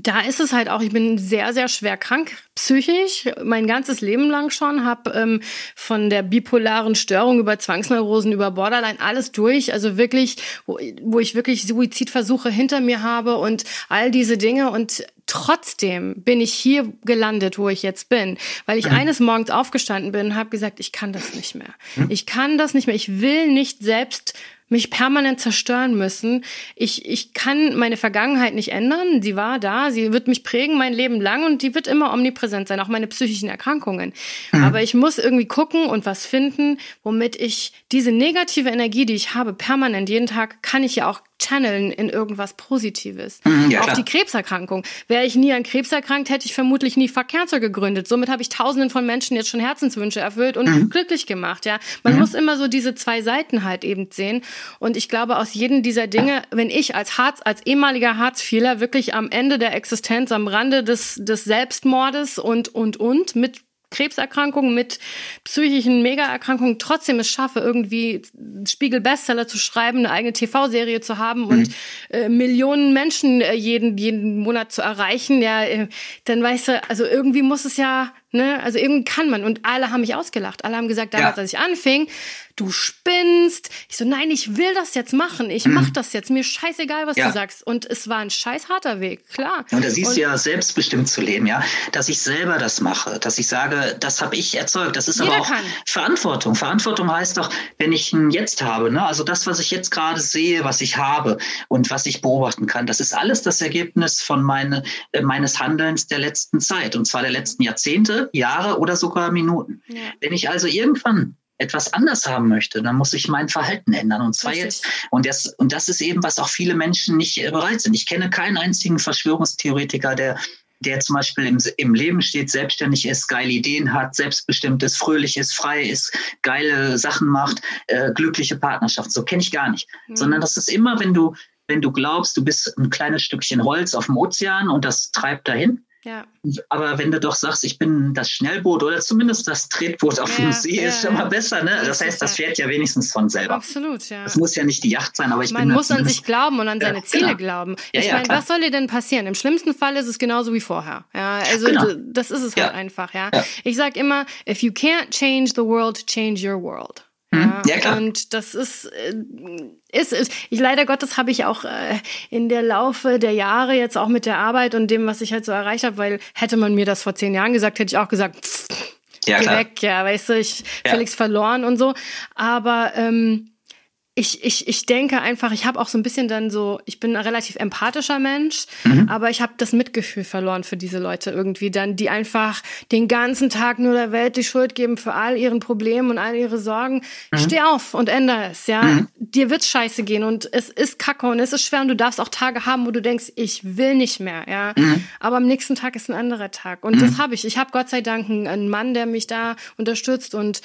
da ist es halt auch, ich bin sehr, sehr schwer krank, psychisch, mein ganzes Leben lang schon, habe ähm, von der bipolaren Störung über Zwangsneurosen, über Borderline alles durch, also wirklich, wo, wo ich wirklich Suizidversuche hinter mir habe und all diese Dinge und trotzdem bin ich hier gelandet, wo ich jetzt bin, weil ich mhm. eines Morgens aufgestanden bin und habe gesagt, ich kann das nicht mehr. Mhm. Ich kann das nicht mehr. Ich will nicht selbst mich permanent zerstören müssen. Ich, ich kann meine Vergangenheit nicht ändern. Sie war da, sie wird mich prägen mein Leben lang und die wird immer omnipräsent sein, auch meine psychischen Erkrankungen. Mhm. Aber ich muss irgendwie gucken und was finden, womit ich diese negative Energie, die ich habe, permanent jeden Tag, kann ich ja auch channeln in irgendwas Positives. Mhm, ja, auch die Krebserkrankung. Wäre ich nie an Krebs erkrankt, hätte ich vermutlich nie Fuck Cancer gegründet. Somit habe ich tausenden von Menschen jetzt schon Herzenswünsche erfüllt und mhm. glücklich gemacht. Ja, Man mhm. muss immer so diese zwei Seiten halt eben sehen. Und ich glaube, aus jedem dieser Dinge, wenn ich als Harz, als ehemaliger Harzfehler wirklich am Ende der Existenz, am Rande des, des Selbstmordes und, und, und mit Krebserkrankung mit psychischen Megaerkrankungen trotzdem es schaffe, irgendwie Spiegel-Bestseller zu schreiben, eine eigene TV-Serie zu haben mhm. und äh, Millionen Menschen äh, jeden, jeden Monat zu erreichen, ja, äh, dann weißt du, also irgendwie muss es ja Ne? Also irgendwie kann man. Und alle haben mich ausgelacht. Alle haben gesagt, damals, ja. als ich anfing, du spinnst. Ich so, nein, ich will das jetzt machen. Ich mhm. mach das jetzt. Mir scheißegal, was ja. du sagst. Und es war ein scheiß harter Weg, klar. Und da siehst du ja selbstbestimmt zu leben, ja. Dass ich selber das mache. Dass ich sage, das habe ich erzeugt. Das ist aber auch kann. Verantwortung. Verantwortung heißt doch, wenn ich ein Jetzt habe, ne? also das, was ich jetzt gerade sehe, was ich habe und was ich beobachten kann, das ist alles das Ergebnis von meine, äh, meines Handelns der letzten Zeit. Und zwar der letzten Jahrzehnte Jahre oder sogar Minuten. Ja. Wenn ich also irgendwann etwas anders haben möchte, dann muss ich mein Verhalten ändern. Und zwar Richtig. jetzt. Und das, und das ist eben, was auch viele Menschen nicht bereit sind. Ich kenne keinen einzigen Verschwörungstheoretiker, der der zum Beispiel im, im Leben steht, selbstständig ist, geile Ideen hat, selbstbestimmt ist, fröhlich ist, frei ist, geile Sachen macht, äh, glückliche Partnerschaft. So kenne ich gar nicht. Mhm. Sondern das ist immer, wenn du, wenn du glaubst, du bist ein kleines Stückchen Holz auf dem Ozean und das treibt dahin, ja. Aber wenn du doch sagst, ich bin das Schnellboot oder zumindest das Tretboot auf ja, dem See, ja, ist schon mal besser. Ne? Das heißt, das fährt ja wenigstens von selber. Absolut, ja. Das muss ja nicht die Yacht sein, aber ich Man bin muss an sich glauben und an seine Ziele genau. glauben. ich meine, was soll dir denn passieren? Im schlimmsten Fall ist es genauso wie vorher. Ja, also genau. das ist es halt einfach. Ja. Ich sag immer, if you can't change the world, change your world. Mhm. Ja, ja, klar. Und das ist, äh, ist, ist ich leider Gottes habe ich auch äh, in der Laufe der Jahre jetzt auch mit der Arbeit und dem, was ich halt so erreicht habe, weil hätte man mir das vor zehn Jahren gesagt, hätte ich auch gesagt, pff, ja, geh klar. weg, ja, weißt du, ich ja. völlig verloren und so. Aber ähm, ich, ich, ich denke einfach, ich habe auch so ein bisschen dann so, ich bin ein relativ empathischer Mensch, mhm. aber ich habe das Mitgefühl verloren für diese Leute irgendwie dann, die einfach den ganzen Tag nur der Welt die Schuld geben für all ihren Problemen und all ihre Sorgen. Mhm. Steh auf und ändere es, ja. Mhm. Dir wird's scheiße gehen und es ist kacke und es ist schwer und du darfst auch Tage haben, wo du denkst, ich will nicht mehr, ja. Mhm. Aber am nächsten Tag ist ein anderer Tag und das mhm. habe ich. Ich habe Gott sei Dank einen Mann, der mich da unterstützt und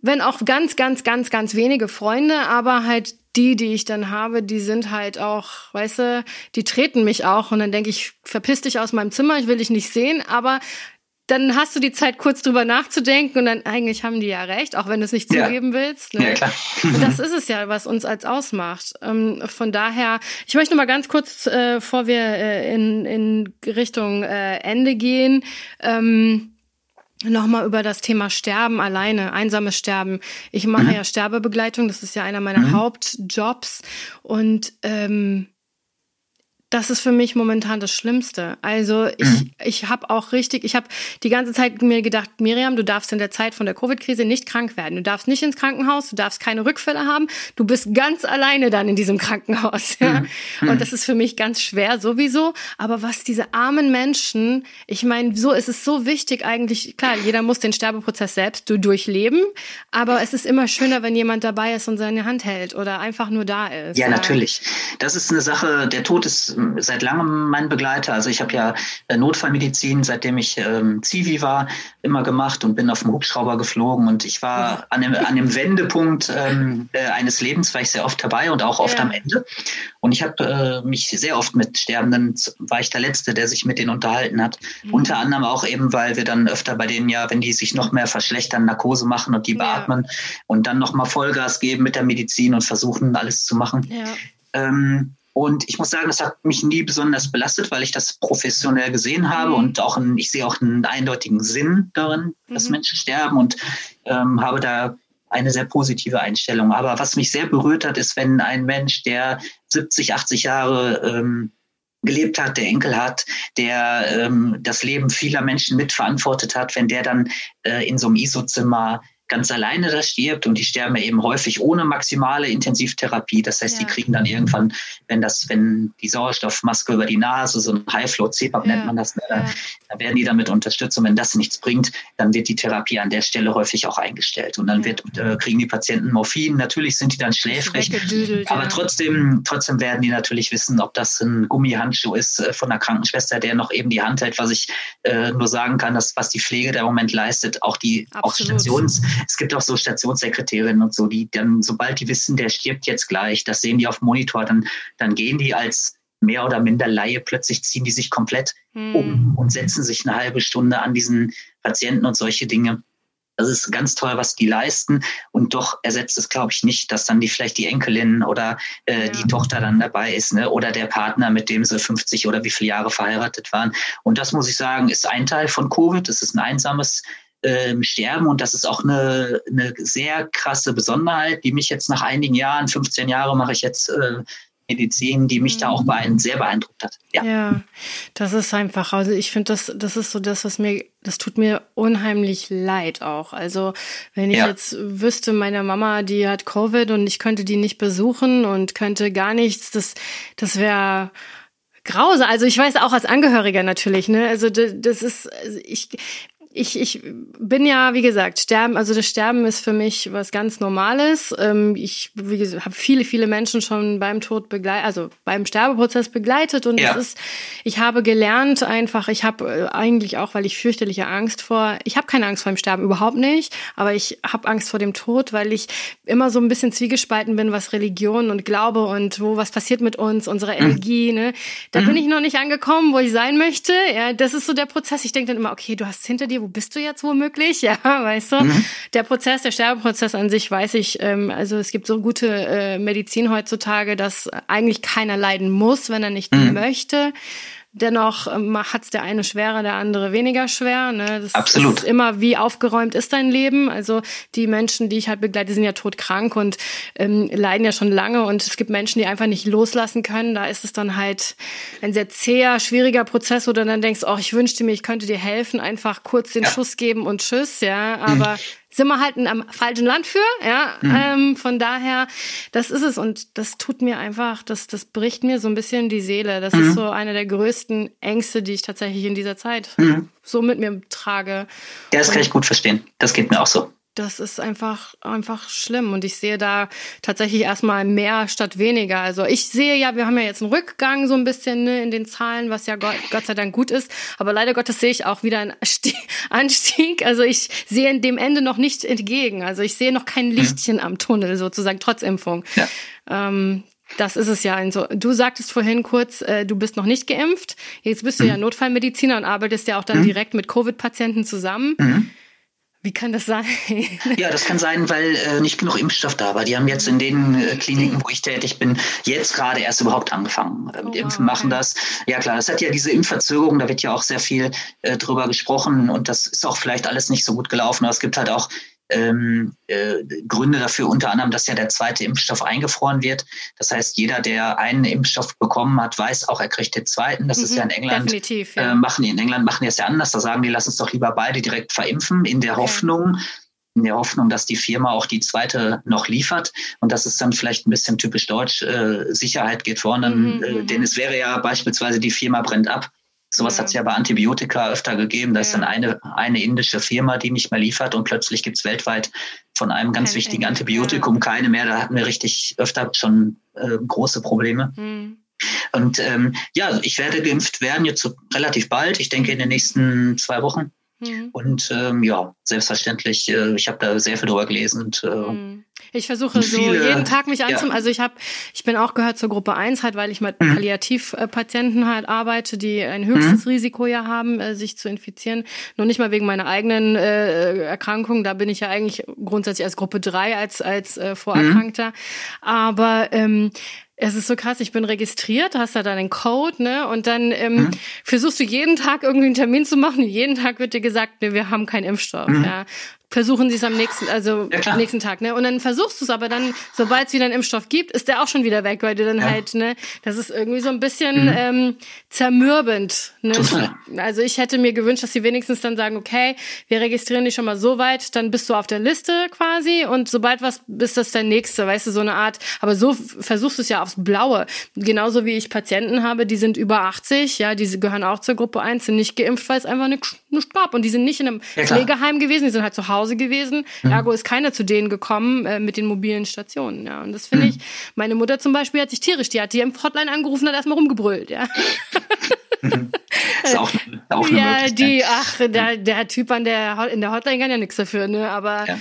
wenn auch ganz, ganz, ganz, ganz wenige Freunde, aber halt die, die ich dann habe, die sind halt auch, weißt du, die treten mich auch und dann denke ich, verpiss dich aus meinem Zimmer, ich will dich nicht sehen, aber dann hast du die Zeit kurz drüber nachzudenken und dann eigentlich haben die ja recht, auch wenn du es nicht ja. zugeben willst. Ne? Ja, klar. das ist es ja, was uns als ausmacht. Ähm, von daher, ich möchte noch mal ganz kurz, äh, bevor wir äh, in, in Richtung äh, Ende gehen, ähm, Nochmal über das Thema Sterben alleine, einsames Sterben. Ich mache mhm. ja Sterbebegleitung, das ist ja einer meiner mhm. Hauptjobs. Und ähm, das ist für mich momentan das Schlimmste. Also ich, mhm. ich habe auch richtig, ich habe die ganze Zeit mir gedacht, Miriam, du darfst in der Zeit von der Covid-Krise nicht krank werden. Du darfst nicht ins Krankenhaus, du darfst keine Rückfälle haben. Du bist ganz alleine dann in diesem Krankenhaus. Ja? Mhm. Und das ist für mich ganz schwer sowieso. Aber was diese armen Menschen, ich meine, so ist es so wichtig eigentlich. Klar, jeder muss den Sterbeprozess selbst durchleben. Aber es ist immer schöner, wenn jemand dabei ist und seine Hand hält oder einfach nur da ist. Ja, natürlich. Das ist eine Sache, der Tod ist seit langem mein Begleiter. Also ich habe ja äh, Notfallmedizin, seitdem ich ähm, Zivi war, immer gemacht und bin auf dem Hubschrauber geflogen. Und ich war an dem, an dem Wendepunkt ähm, äh, eines Lebens, war ich sehr oft dabei und auch oft ja. am Ende. Und ich habe äh, mich sehr oft mit Sterbenden, war ich der Letzte, der sich mit denen unterhalten hat. Mhm. Unter anderem auch eben, weil wir dann öfter bei denen ja, wenn die sich noch mehr verschlechtern, Narkose machen und die ja. beatmen und dann nochmal Vollgas geben mit der Medizin und versuchen, alles zu machen. Ja. Ähm, und ich muss sagen, das hat mich nie besonders belastet, weil ich das professionell gesehen habe mhm. und auch ein, ich sehe auch einen eindeutigen Sinn darin, dass mhm. Menschen sterben und ähm, habe da eine sehr positive Einstellung. Aber was mich sehr berührt hat, ist, wenn ein Mensch, der 70, 80 Jahre ähm, gelebt hat, der Enkel hat, der ähm, das Leben vieler Menschen mitverantwortet hat, wenn der dann äh, in so einem ISO-Zimmer ganz alleine da stirbt und die sterben eben häufig ohne maximale Intensivtherapie. Das heißt, ja. die kriegen dann irgendwann, wenn das, wenn die Sauerstoffmaske über die Nase, so ein High-Flow CPAP ja. nennt man das, ne, ja. da werden die damit unterstützt und wenn das nichts bringt, dann wird die Therapie an der Stelle häufig auch eingestellt und dann wird, äh, kriegen die Patienten Morphin. Natürlich sind die dann schläfrig, aber trotzdem, trotzdem werden die natürlich wissen, ob das ein Gummihandschuh ist äh, von der Krankenschwester, der noch eben die Hand hält, was ich äh, nur sagen kann, dass was die Pflege der Moment leistet, auch die Absolut. auch Stations es gibt auch so Stationssekretärinnen und so, die dann, sobald die wissen, der stirbt jetzt gleich, das sehen die auf dem Monitor, dann, dann gehen die als mehr oder minder Laie, plötzlich ziehen die sich komplett hm. um und setzen sich eine halbe Stunde an diesen Patienten und solche Dinge. Das ist ganz toll, was die leisten. Und doch ersetzt es, glaube ich, nicht, dass dann die vielleicht die Enkelin oder äh, ja. die Tochter dann dabei ist, ne? Oder der Partner, mit dem sie 50 oder wie viele Jahre verheiratet waren. Und das muss ich sagen, ist ein Teil von Covid. Es ist ein einsames ähm, sterben. Und das ist auch eine, eine sehr krasse Besonderheit, die mich jetzt nach einigen Jahren, 15 Jahre mache ich jetzt äh, Medizin, die mich mhm. da auch beein sehr beeindruckt hat. Ja. ja, das ist einfach, also ich finde, das, das ist so das, was mir, das tut mir unheimlich leid auch. Also wenn ich ja. jetzt wüsste, meine Mama, die hat Covid und ich könnte die nicht besuchen und könnte gar nichts, das, das wäre grausam. Also ich weiß auch als Angehöriger natürlich, ne? Also das ist, also ich, ich, ich bin ja, wie gesagt, sterben, also das Sterben ist für mich was ganz Normales. Ähm, ich, habe viele, viele Menschen schon beim Tod begleitet, also beim Sterbeprozess begleitet und ja. ist, ich habe gelernt einfach, ich habe äh, eigentlich auch, weil ich fürchterliche Angst vor, ich habe keine Angst vor dem Sterben, überhaupt nicht, aber ich habe Angst vor dem Tod, weil ich immer so ein bisschen zwiegespalten bin, was Religion und Glaube und wo was passiert mit uns, unsere mhm. Energie, ne? Da mhm. bin ich noch nicht angekommen, wo ich sein möchte. Ja, das ist so der Prozess. Ich denke dann immer, okay, du hast hinter dir, wo bist du jetzt womöglich? Ja, weißt du? Mhm. Der Prozess, der Sterbeprozess an sich weiß ich, ähm, also es gibt so gute äh, Medizin heutzutage, dass eigentlich keiner leiden muss, wenn er nicht mhm. möchte. Dennoch ähm, hat es der eine schwerer, der andere weniger schwer. Ne? Das Absolut. ist immer, wie aufgeräumt ist dein Leben. Also die Menschen, die ich halt begleite, sind ja todkrank und ähm, leiden ja schon lange. Und es gibt Menschen, die einfach nicht loslassen können. Da ist es dann halt ein sehr zäher, schwieriger Prozess, wo du dann denkst, oh, ich wünschte mir, ich könnte dir helfen, einfach kurz den ja. Schuss geben und tschüss, ja. Aber mhm sind wir halt am falschen Land für, ja. Mhm. Ähm, von daher, das ist es und das tut mir einfach, das, das bricht mir so ein bisschen die Seele. Das mhm. ist so eine der größten Ängste, die ich tatsächlich in dieser Zeit mhm. so mit mir trage. Ja, das kann ich gut verstehen. Das geht mir auch so das ist einfach, einfach schlimm. Und ich sehe da tatsächlich erstmal mehr statt weniger. Also ich sehe ja, wir haben ja jetzt einen Rückgang so ein bisschen ne, in den Zahlen, was ja Gott, Gott sei Dank gut ist. Aber leider Gottes sehe ich auch wieder einen Anstieg. Also ich sehe dem Ende noch nicht entgegen. Also ich sehe noch kein mhm. Lichtchen mhm. am Tunnel sozusagen, trotz Impfung. Ja. Ähm, das ist es ja. Also, du sagtest vorhin kurz, äh, du bist noch nicht geimpft. Jetzt bist du mhm. ja Notfallmediziner und arbeitest ja auch dann mhm. direkt mit Covid-Patienten zusammen. Wie kann das sein? ja, das kann sein, weil äh, nicht genug Impfstoff da war. Die haben jetzt in den äh, Kliniken, wo ich tätig bin, jetzt gerade erst überhaupt angefangen. Äh, mit oh, Impfen machen das. Ja klar, das hat ja diese Impfverzögerung, da wird ja auch sehr viel äh, drüber gesprochen und das ist auch vielleicht alles nicht so gut gelaufen. Aber es gibt halt auch ähm, äh, Gründe dafür, unter anderem, dass ja der zweite Impfstoff eingefroren wird. Das heißt, jeder, der einen Impfstoff bekommen hat, weiß auch, er kriegt den zweiten. Das mhm, ist ja in England. Definitiv, ja. Äh, machen die in England machen die es ja anders. Da sagen die, lass uns doch lieber beide direkt verimpfen, in der okay. Hoffnung, in der Hoffnung, dass die Firma auch die zweite noch liefert. Und das ist dann vielleicht ein bisschen typisch deutsch. Äh, Sicherheit geht vorne, mhm, äh, mhm. denn es wäre ja beispielsweise die Firma brennt ab. Sowas ja. hat es ja bei Antibiotika öfter gegeben. Da ja. ist dann eine, eine indische Firma, die nicht mehr liefert und plötzlich gibt es weltweit von einem ganz Kein wichtigen Ende. Antibiotikum ja. keine mehr. Da hatten wir richtig öfter schon äh, große Probleme. Mhm. Und ähm, ja, ich werde geimpft werden jetzt so relativ bald. Ich denke in den nächsten zwei Wochen. Mhm. Und ähm, ja, selbstverständlich, äh, ich habe da sehr viel drüber gelesen und äh, mhm. Ich versuche so jeden Tag mich anzumelden. Ja. Also ich habe, ich bin auch gehört zur Gruppe 1 halt, weil ich mit mhm. Palliativpatienten halt arbeite, die ein höchstes mhm. Risiko ja haben, äh, sich zu infizieren. Nur nicht mal wegen meiner eigenen äh, Erkrankung. Da bin ich ja eigentlich grundsätzlich als Gruppe 3 als, als äh, Vorerkrankter. Mhm. Aber ähm, es ist so krass, ich bin registriert, hast da deinen Code, ne? Und dann ähm, mhm. versuchst du jeden Tag irgendwie einen Termin zu machen. Jeden Tag wird dir gesagt, ne, wir haben keinen Impfstoff. Mhm. Ja versuchen sie es am nächsten, also ja, nächsten Tag, ne? Und dann versuchst du es aber dann, sobald es wieder einen Impfstoff gibt, ist der auch schon wieder weg, weil du dann ja. halt, ne, das ist irgendwie so ein bisschen mhm. ähm, zermürbend. Ne? Also ich hätte mir gewünscht, dass sie wenigstens dann sagen, okay, wir registrieren dich schon mal so weit, dann bist du auf der Liste quasi und sobald was ist das der nächste, weißt du, so eine Art, aber so versuchst du es ja aufs Blaue. Genauso wie ich Patienten habe, die sind über 80, ja, die gehören auch zur Gruppe 1, sind nicht geimpft, weil es einfach nichts gab und die sind nicht in einem ja, Pflegeheim gewesen, die sind halt zu Hause Hause gewesen. Mhm. Ergo ist keiner zu denen gekommen äh, mit den mobilen Stationen. Ja. Und das finde mhm. ich, meine Mutter zum Beispiel hat sich tierisch, die hat die im Hotline angerufen und hat erstmal rumgebrüllt. Ja. Ist auch, auch eine ja, die, ach, der, der Typ an der, in der Hotline kann ja nichts dafür, ne? Aber ja.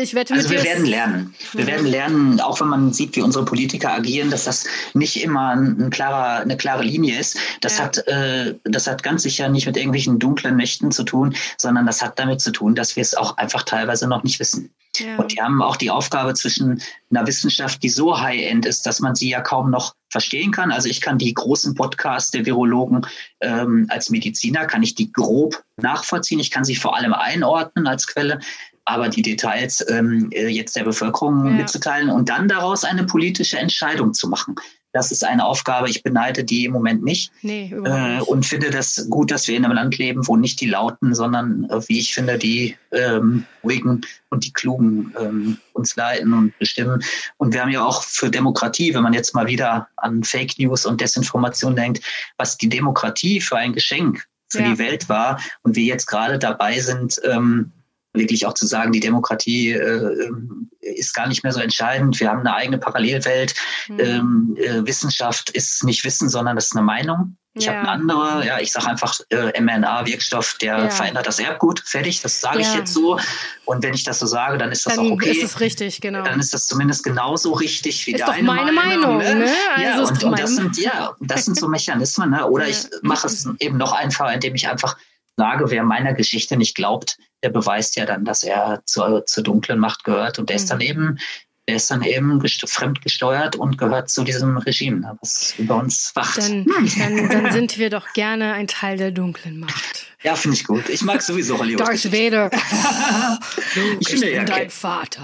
Ich wette mit Also wir werden lernen. Wir werden lernen, auch wenn man sieht, wie unsere Politiker agieren, dass das nicht immer ein klarer, eine klare Linie ist. Das ja. hat, äh, das hat ganz sicher nicht mit irgendwelchen dunklen Mächten zu tun, sondern das hat damit zu tun, dass wir es auch einfach teilweise noch nicht wissen. Ja. Und die haben auch die Aufgabe zwischen einer Wissenschaft, die so high-end ist, dass man sie ja kaum noch verstehen kann. Also ich kann die großen Podcasts der Virologen ähm, als Mediziner, kann ich die grob nachvollziehen. Ich kann sie vor allem einordnen als Quelle. Aber die Details ähm, äh, jetzt der Bevölkerung ja. mitzuteilen und dann daraus eine politische Entscheidung zu machen. Das ist eine Aufgabe, ich beneide die im Moment nicht. Nee, äh, und finde das gut, dass wir in einem Land leben, wo nicht die Lauten, sondern äh, wie ich finde, die ähm, ruhigen und die Klugen ähm, uns leiten und bestimmen. Und wir haben ja auch für Demokratie, wenn man jetzt mal wieder an Fake News und Desinformation denkt, was die Demokratie für ein Geschenk für ja. die Welt war und wir jetzt gerade dabei sind, ähm, wirklich auch zu sagen, die Demokratie äh, ähm, ist gar nicht mehr so entscheidend. Wir haben eine eigene Parallelwelt. Mhm. Ähm, äh, Wissenschaft ist nicht Wissen, sondern das ist eine Meinung. Ich ja. habe eine andere, ja, ich sage einfach äh, mRNA-Wirkstoff, der ja. verändert das Erbgut. Fertig, das sage ja. ich jetzt so. Und wenn ich das so sage, dann ist das dann auch okay. Dann ist es richtig, genau. Dann ist das zumindest genauso richtig wie ist deine doch meine Meinung. Meinung ne? Also ja, und, und das sind ja, das sind so Mechanismen. Ne? Oder ich mache es eben noch einfacher, indem ich einfach sage, wer meiner Geschichte nicht glaubt, der beweist ja dann, dass er zur, zur dunklen Macht gehört. Und der ist dann mhm. eben, der ist dann eben fremdgesteuert und gehört zu diesem Regime, ne, was über uns wacht. Dann, dann, dann sind wir doch gerne ein Teil der dunklen Macht. Ja, finde ich gut. Ich mag sowieso Hollywood. Darth Vader. Luke, ich, ich bin ja dein Vater.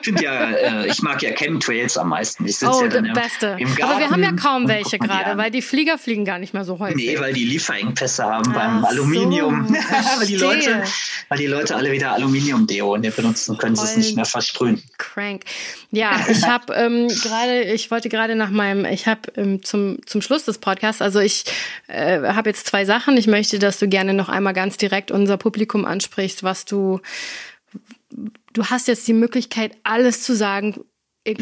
ich ja, äh, ich mag ja Chemtrails am meisten. Ich oh, ja der beste. Im Aber wir haben ja kaum welche gerade, weil die Flieger fliegen gar nicht mehr so häufig. Nee, weil die Lieferengpässe haben Ach beim Aluminium. So, weil, die Leute, weil die Leute alle wieder Aluminium-Deo benutzen, können sie es nicht mehr versprühen. Crank. Ja, ich habe ähm, gerade, ich wollte gerade nach meinem, ich habe ähm, zum, zum Schluss des Podcasts, also ich äh, habe jetzt zwei Sachen. Ich möchte, dass du gerne noch einmal ganz direkt unser Publikum ansprichst, was du, du hast jetzt die Möglichkeit, alles zu sagen,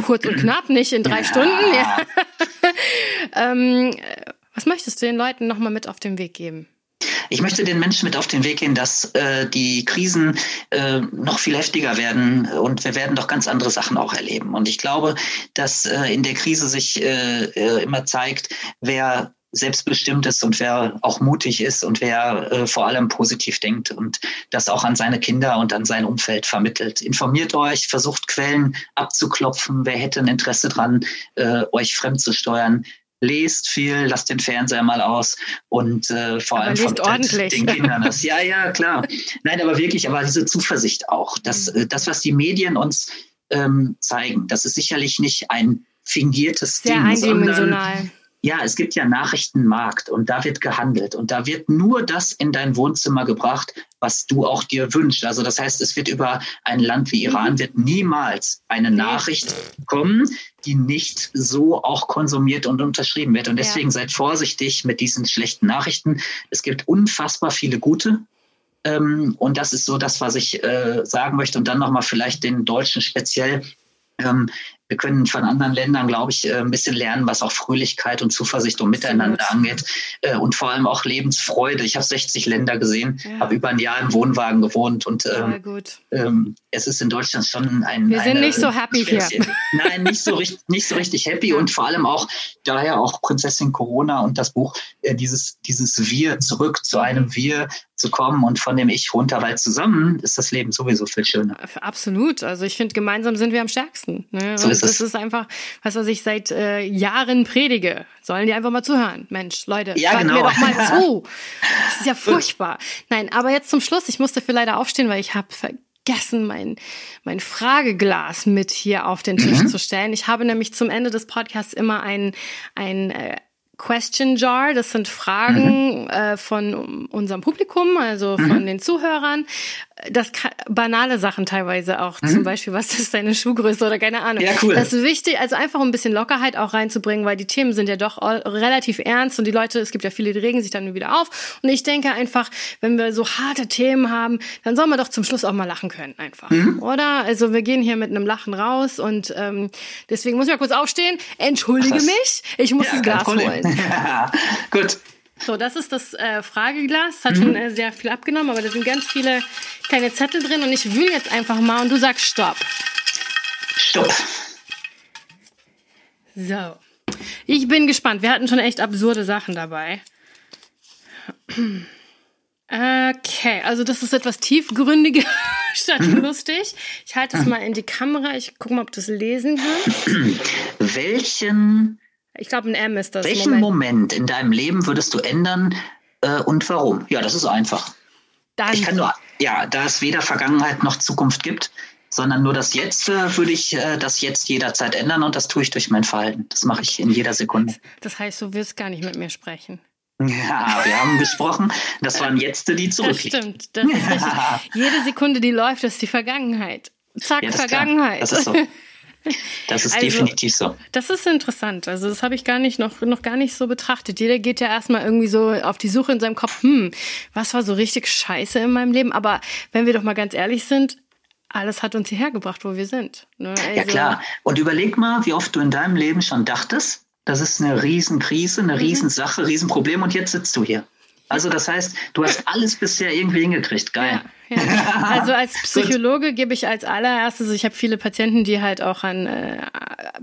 kurz und knapp, nicht in drei ja. Stunden. Ja. ähm, was möchtest du den Leuten nochmal mit auf den Weg geben? Ich möchte den Menschen mit auf den Weg gehen, dass äh, die Krisen äh, noch viel heftiger werden und wir werden doch ganz andere Sachen auch erleben. Und ich glaube, dass äh, in der Krise sich äh, äh, immer zeigt, wer selbstbestimmt ist und wer auch mutig ist und wer äh, vor allem positiv denkt und das auch an seine Kinder und an sein Umfeld vermittelt. Informiert euch, versucht Quellen abzuklopfen, wer hätte ein Interesse dran, äh, euch fremd zu steuern. Lest viel, lasst den Fernseher mal aus und äh, vor aber allem vermittelt den Kindern das. Ja, ja, klar. Nein, aber wirklich, aber diese Zuversicht auch. Das, mhm. das was die Medien uns ähm, zeigen, das ist sicherlich nicht ein fingiertes Sehr Ding, eindimensional. Sondern ja, es gibt ja Nachrichtenmarkt und da wird gehandelt und da wird nur das in dein Wohnzimmer gebracht, was du auch dir wünschst. Also das heißt, es wird über ein Land wie Iran wird niemals eine Nachricht kommen, die nicht so auch konsumiert und unterschrieben wird. Und deswegen ja. seid vorsichtig mit diesen schlechten Nachrichten. Es gibt unfassbar viele gute. Ähm, und das ist so das, was ich äh, sagen möchte. Und dann nochmal vielleicht den Deutschen speziell. Ähm, wir können von anderen Ländern, glaube ich, äh, ein bisschen lernen, was auch Fröhlichkeit und Zuversicht und Miteinander angeht äh, und vor allem auch Lebensfreude. Ich habe 60 Länder gesehen, ja. habe über ein Jahr im Wohnwagen gewohnt und ähm, ähm, es ist in Deutschland schon ein. Wir sind nicht so happy hier. Nein, nicht so, richtig, nicht so richtig happy und vor allem auch daher auch Prinzessin Corona und das Buch, äh, dieses, dieses Wir zurück zu einem Wir zu kommen und von dem Ich runter, weil zusammen ist das Leben sowieso viel schöner. Absolut. Also ich finde, gemeinsam sind wir am stärksten. Ne? So ist das es. ist einfach, was, was ich seit äh, Jahren predige. Sollen die einfach mal zuhören. Mensch, Leute, ja, genau. mir doch mal zu. Das ist ja furchtbar. Nein, aber jetzt zum Schluss. Ich musste für leider aufstehen, weil ich habe vergessen, mein, mein Frageglas mit hier auf den Tisch mhm. zu stellen. Ich habe nämlich zum Ende des Podcasts immer ein, ein äh, Question Jar. Das sind Fragen mhm. äh, von unserem Publikum, also mhm. von den Zuhörern. Das kann, banale Sachen teilweise auch, mhm. zum Beispiel, was ist deine Schuhgröße oder keine Ahnung. Ja, cool. Das ist wichtig, also einfach ein bisschen Lockerheit auch reinzubringen, weil die Themen sind ja doch relativ ernst und die Leute, es gibt ja viele, die regen sich dann wieder auf. Und ich denke einfach, wenn wir so harte Themen haben, dann soll man doch zum Schluss auch mal lachen können, einfach. Mhm. Oder? Also wir gehen hier mit einem Lachen raus und ähm, deswegen muss ich mal kurz aufstehen. Entschuldige Ach, mich, ich muss ja, das Glas holen. Gut. So, das ist das äh, Frageglas. Das hat mhm. schon äh, sehr viel abgenommen, aber da sind ganz viele kleine Zettel drin und ich will jetzt einfach mal und du sagst Stopp. Stopp. So. Ich bin gespannt. Wir hatten schon echt absurde Sachen dabei. Okay, also das ist etwas tiefgründiger statt mhm. lustig. Ich halte es mal in die Kamera. Ich gucke mal, ob du es lesen kannst. Welchen ich glaube, ein M ist das. Welchen Moment. Moment. in deinem Leben würdest du ändern äh, und warum? Ja, das ist einfach. Dann. Ich kann nur, ja, da es weder Vergangenheit noch Zukunft gibt, sondern nur das Jetzt, äh, würde ich äh, das Jetzt jederzeit ändern und das tue ich durch mein Verhalten. Das mache ich in jeder Sekunde. Das heißt, du wirst gar nicht mit mir sprechen. Ja, wir haben gesprochen. Das waren Jetzte, die zurückliegen. Das stimmt. Das richtig. Jede Sekunde, die läuft, ist die Vergangenheit. Zack, ja, Vergangenheit. Das ist so. Das ist also, definitiv so. Das ist interessant. Also das habe ich gar nicht noch, noch gar nicht so betrachtet. Jeder geht ja erstmal irgendwie so auf die Suche in seinem Kopf, hm, was war so richtig scheiße in meinem Leben? Aber wenn wir doch mal ganz ehrlich sind, alles hat uns hierher gebracht, wo wir sind. Ne? Also, ja klar. Und überleg mal, wie oft du in deinem Leben schon dachtest, das ist eine Riesenkrise, eine mhm. Riesensache, Riesenproblem und jetzt sitzt du hier. Also das heißt, du hast alles bisher irgendwie hingekriegt. Geil. Ja, ja. Also als Psychologe gebe ich als allererstes, ich habe viele Patienten, die halt auch an äh,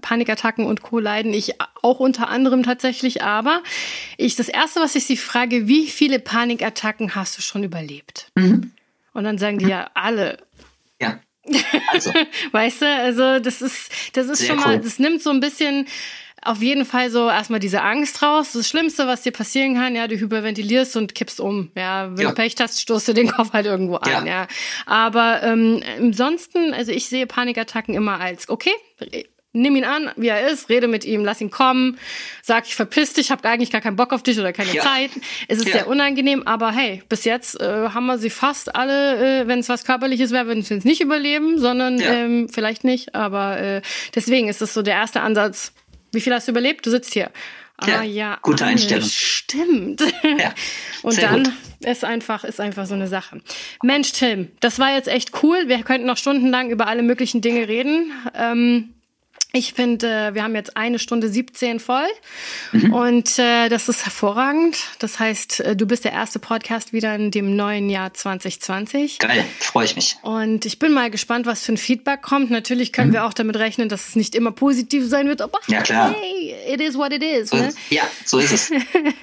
Panikattacken und Co. leiden. Ich auch unter anderem tatsächlich, aber ich das erste, was ich sie frage, wie viele Panikattacken hast du schon überlebt? Mhm. Und dann sagen die ja alle. Ja. Also. weißt du, also das ist, das ist Sehr schon mal, cool. das nimmt so ein bisschen auf jeden Fall so erstmal diese Angst raus. Das Schlimmste, was dir passieren kann, ja, du hyperventilierst und kippst um. Ja, wenn ja. du Pech hast, stoßt du den Kopf halt irgendwo an. Ja. ja. Aber ähm, ansonsten, also ich sehe Panikattacken immer als okay. Nimm ihn an, wie er ist, rede mit ihm, lass ihn kommen, sag, ich verpiss dich, hab eigentlich gar keinen Bock auf dich oder keine ja. Zeit. Es ist ja. sehr unangenehm, aber hey, bis jetzt äh, haben wir sie fast alle, äh, wenn es was Körperliches wäre, würden sie es nicht überleben, sondern ja. ähm, vielleicht nicht. Aber äh, deswegen ist es so der erste Ansatz, wie viel hast du überlebt? Du sitzt hier. Ah ja, gute Einstellung. Stimmt. Ja, Und dann gut. ist einfach ist einfach so eine Sache. Mensch, Tim, das war jetzt echt cool. Wir könnten noch stundenlang über alle möglichen Dinge reden. Ähm, ich finde, wir haben jetzt eine Stunde 17 voll mhm. und äh, das ist hervorragend. Das heißt, äh, du bist der erste Podcast wieder in dem neuen Jahr 2020. Geil, freue ich mich. Und ich bin mal gespannt, was für ein Feedback kommt. Natürlich können mhm. wir auch damit rechnen, dass es nicht immer positiv sein wird, aber ja, klar. hey, it is what it is. So ne? Ja, so ist es.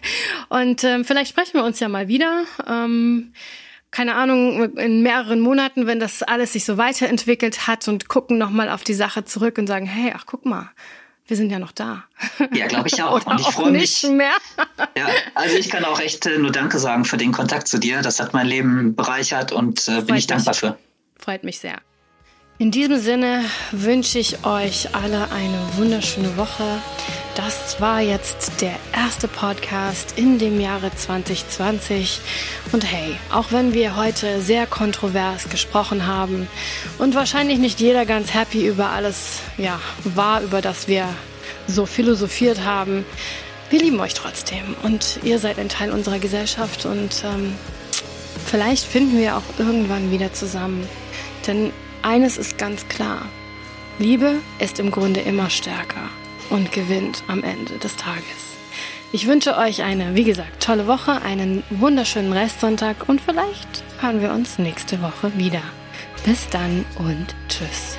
und ähm, vielleicht sprechen wir uns ja mal wieder. Ähm, keine Ahnung, in mehreren Monaten, wenn das alles sich so weiterentwickelt hat und gucken nochmal auf die Sache zurück und sagen, hey, ach guck mal, wir sind ja noch da. Ja, glaube ich auch. und ich freue mich. Mehr. ja, also ich kann auch echt äh, nur Danke sagen für den Kontakt zu dir. Das hat mein Leben bereichert und äh, bin ich dankbar mich. für. Freut mich sehr. In diesem Sinne wünsche ich euch alle eine wunderschöne Woche. Das war jetzt der erste Podcast in dem Jahre 2020. Und hey, auch wenn wir heute sehr kontrovers gesprochen haben und wahrscheinlich nicht jeder ganz happy über alles, ja, war, über das wir so philosophiert haben, wir lieben euch trotzdem und ihr seid ein Teil unserer Gesellschaft und ähm, vielleicht finden wir auch irgendwann wieder zusammen. Denn eines ist ganz klar. Liebe ist im Grunde immer stärker und gewinnt am Ende des Tages. Ich wünsche euch eine, wie gesagt, tolle Woche, einen wunderschönen Restsonntag und vielleicht hören wir uns nächste Woche wieder. Bis dann und tschüss.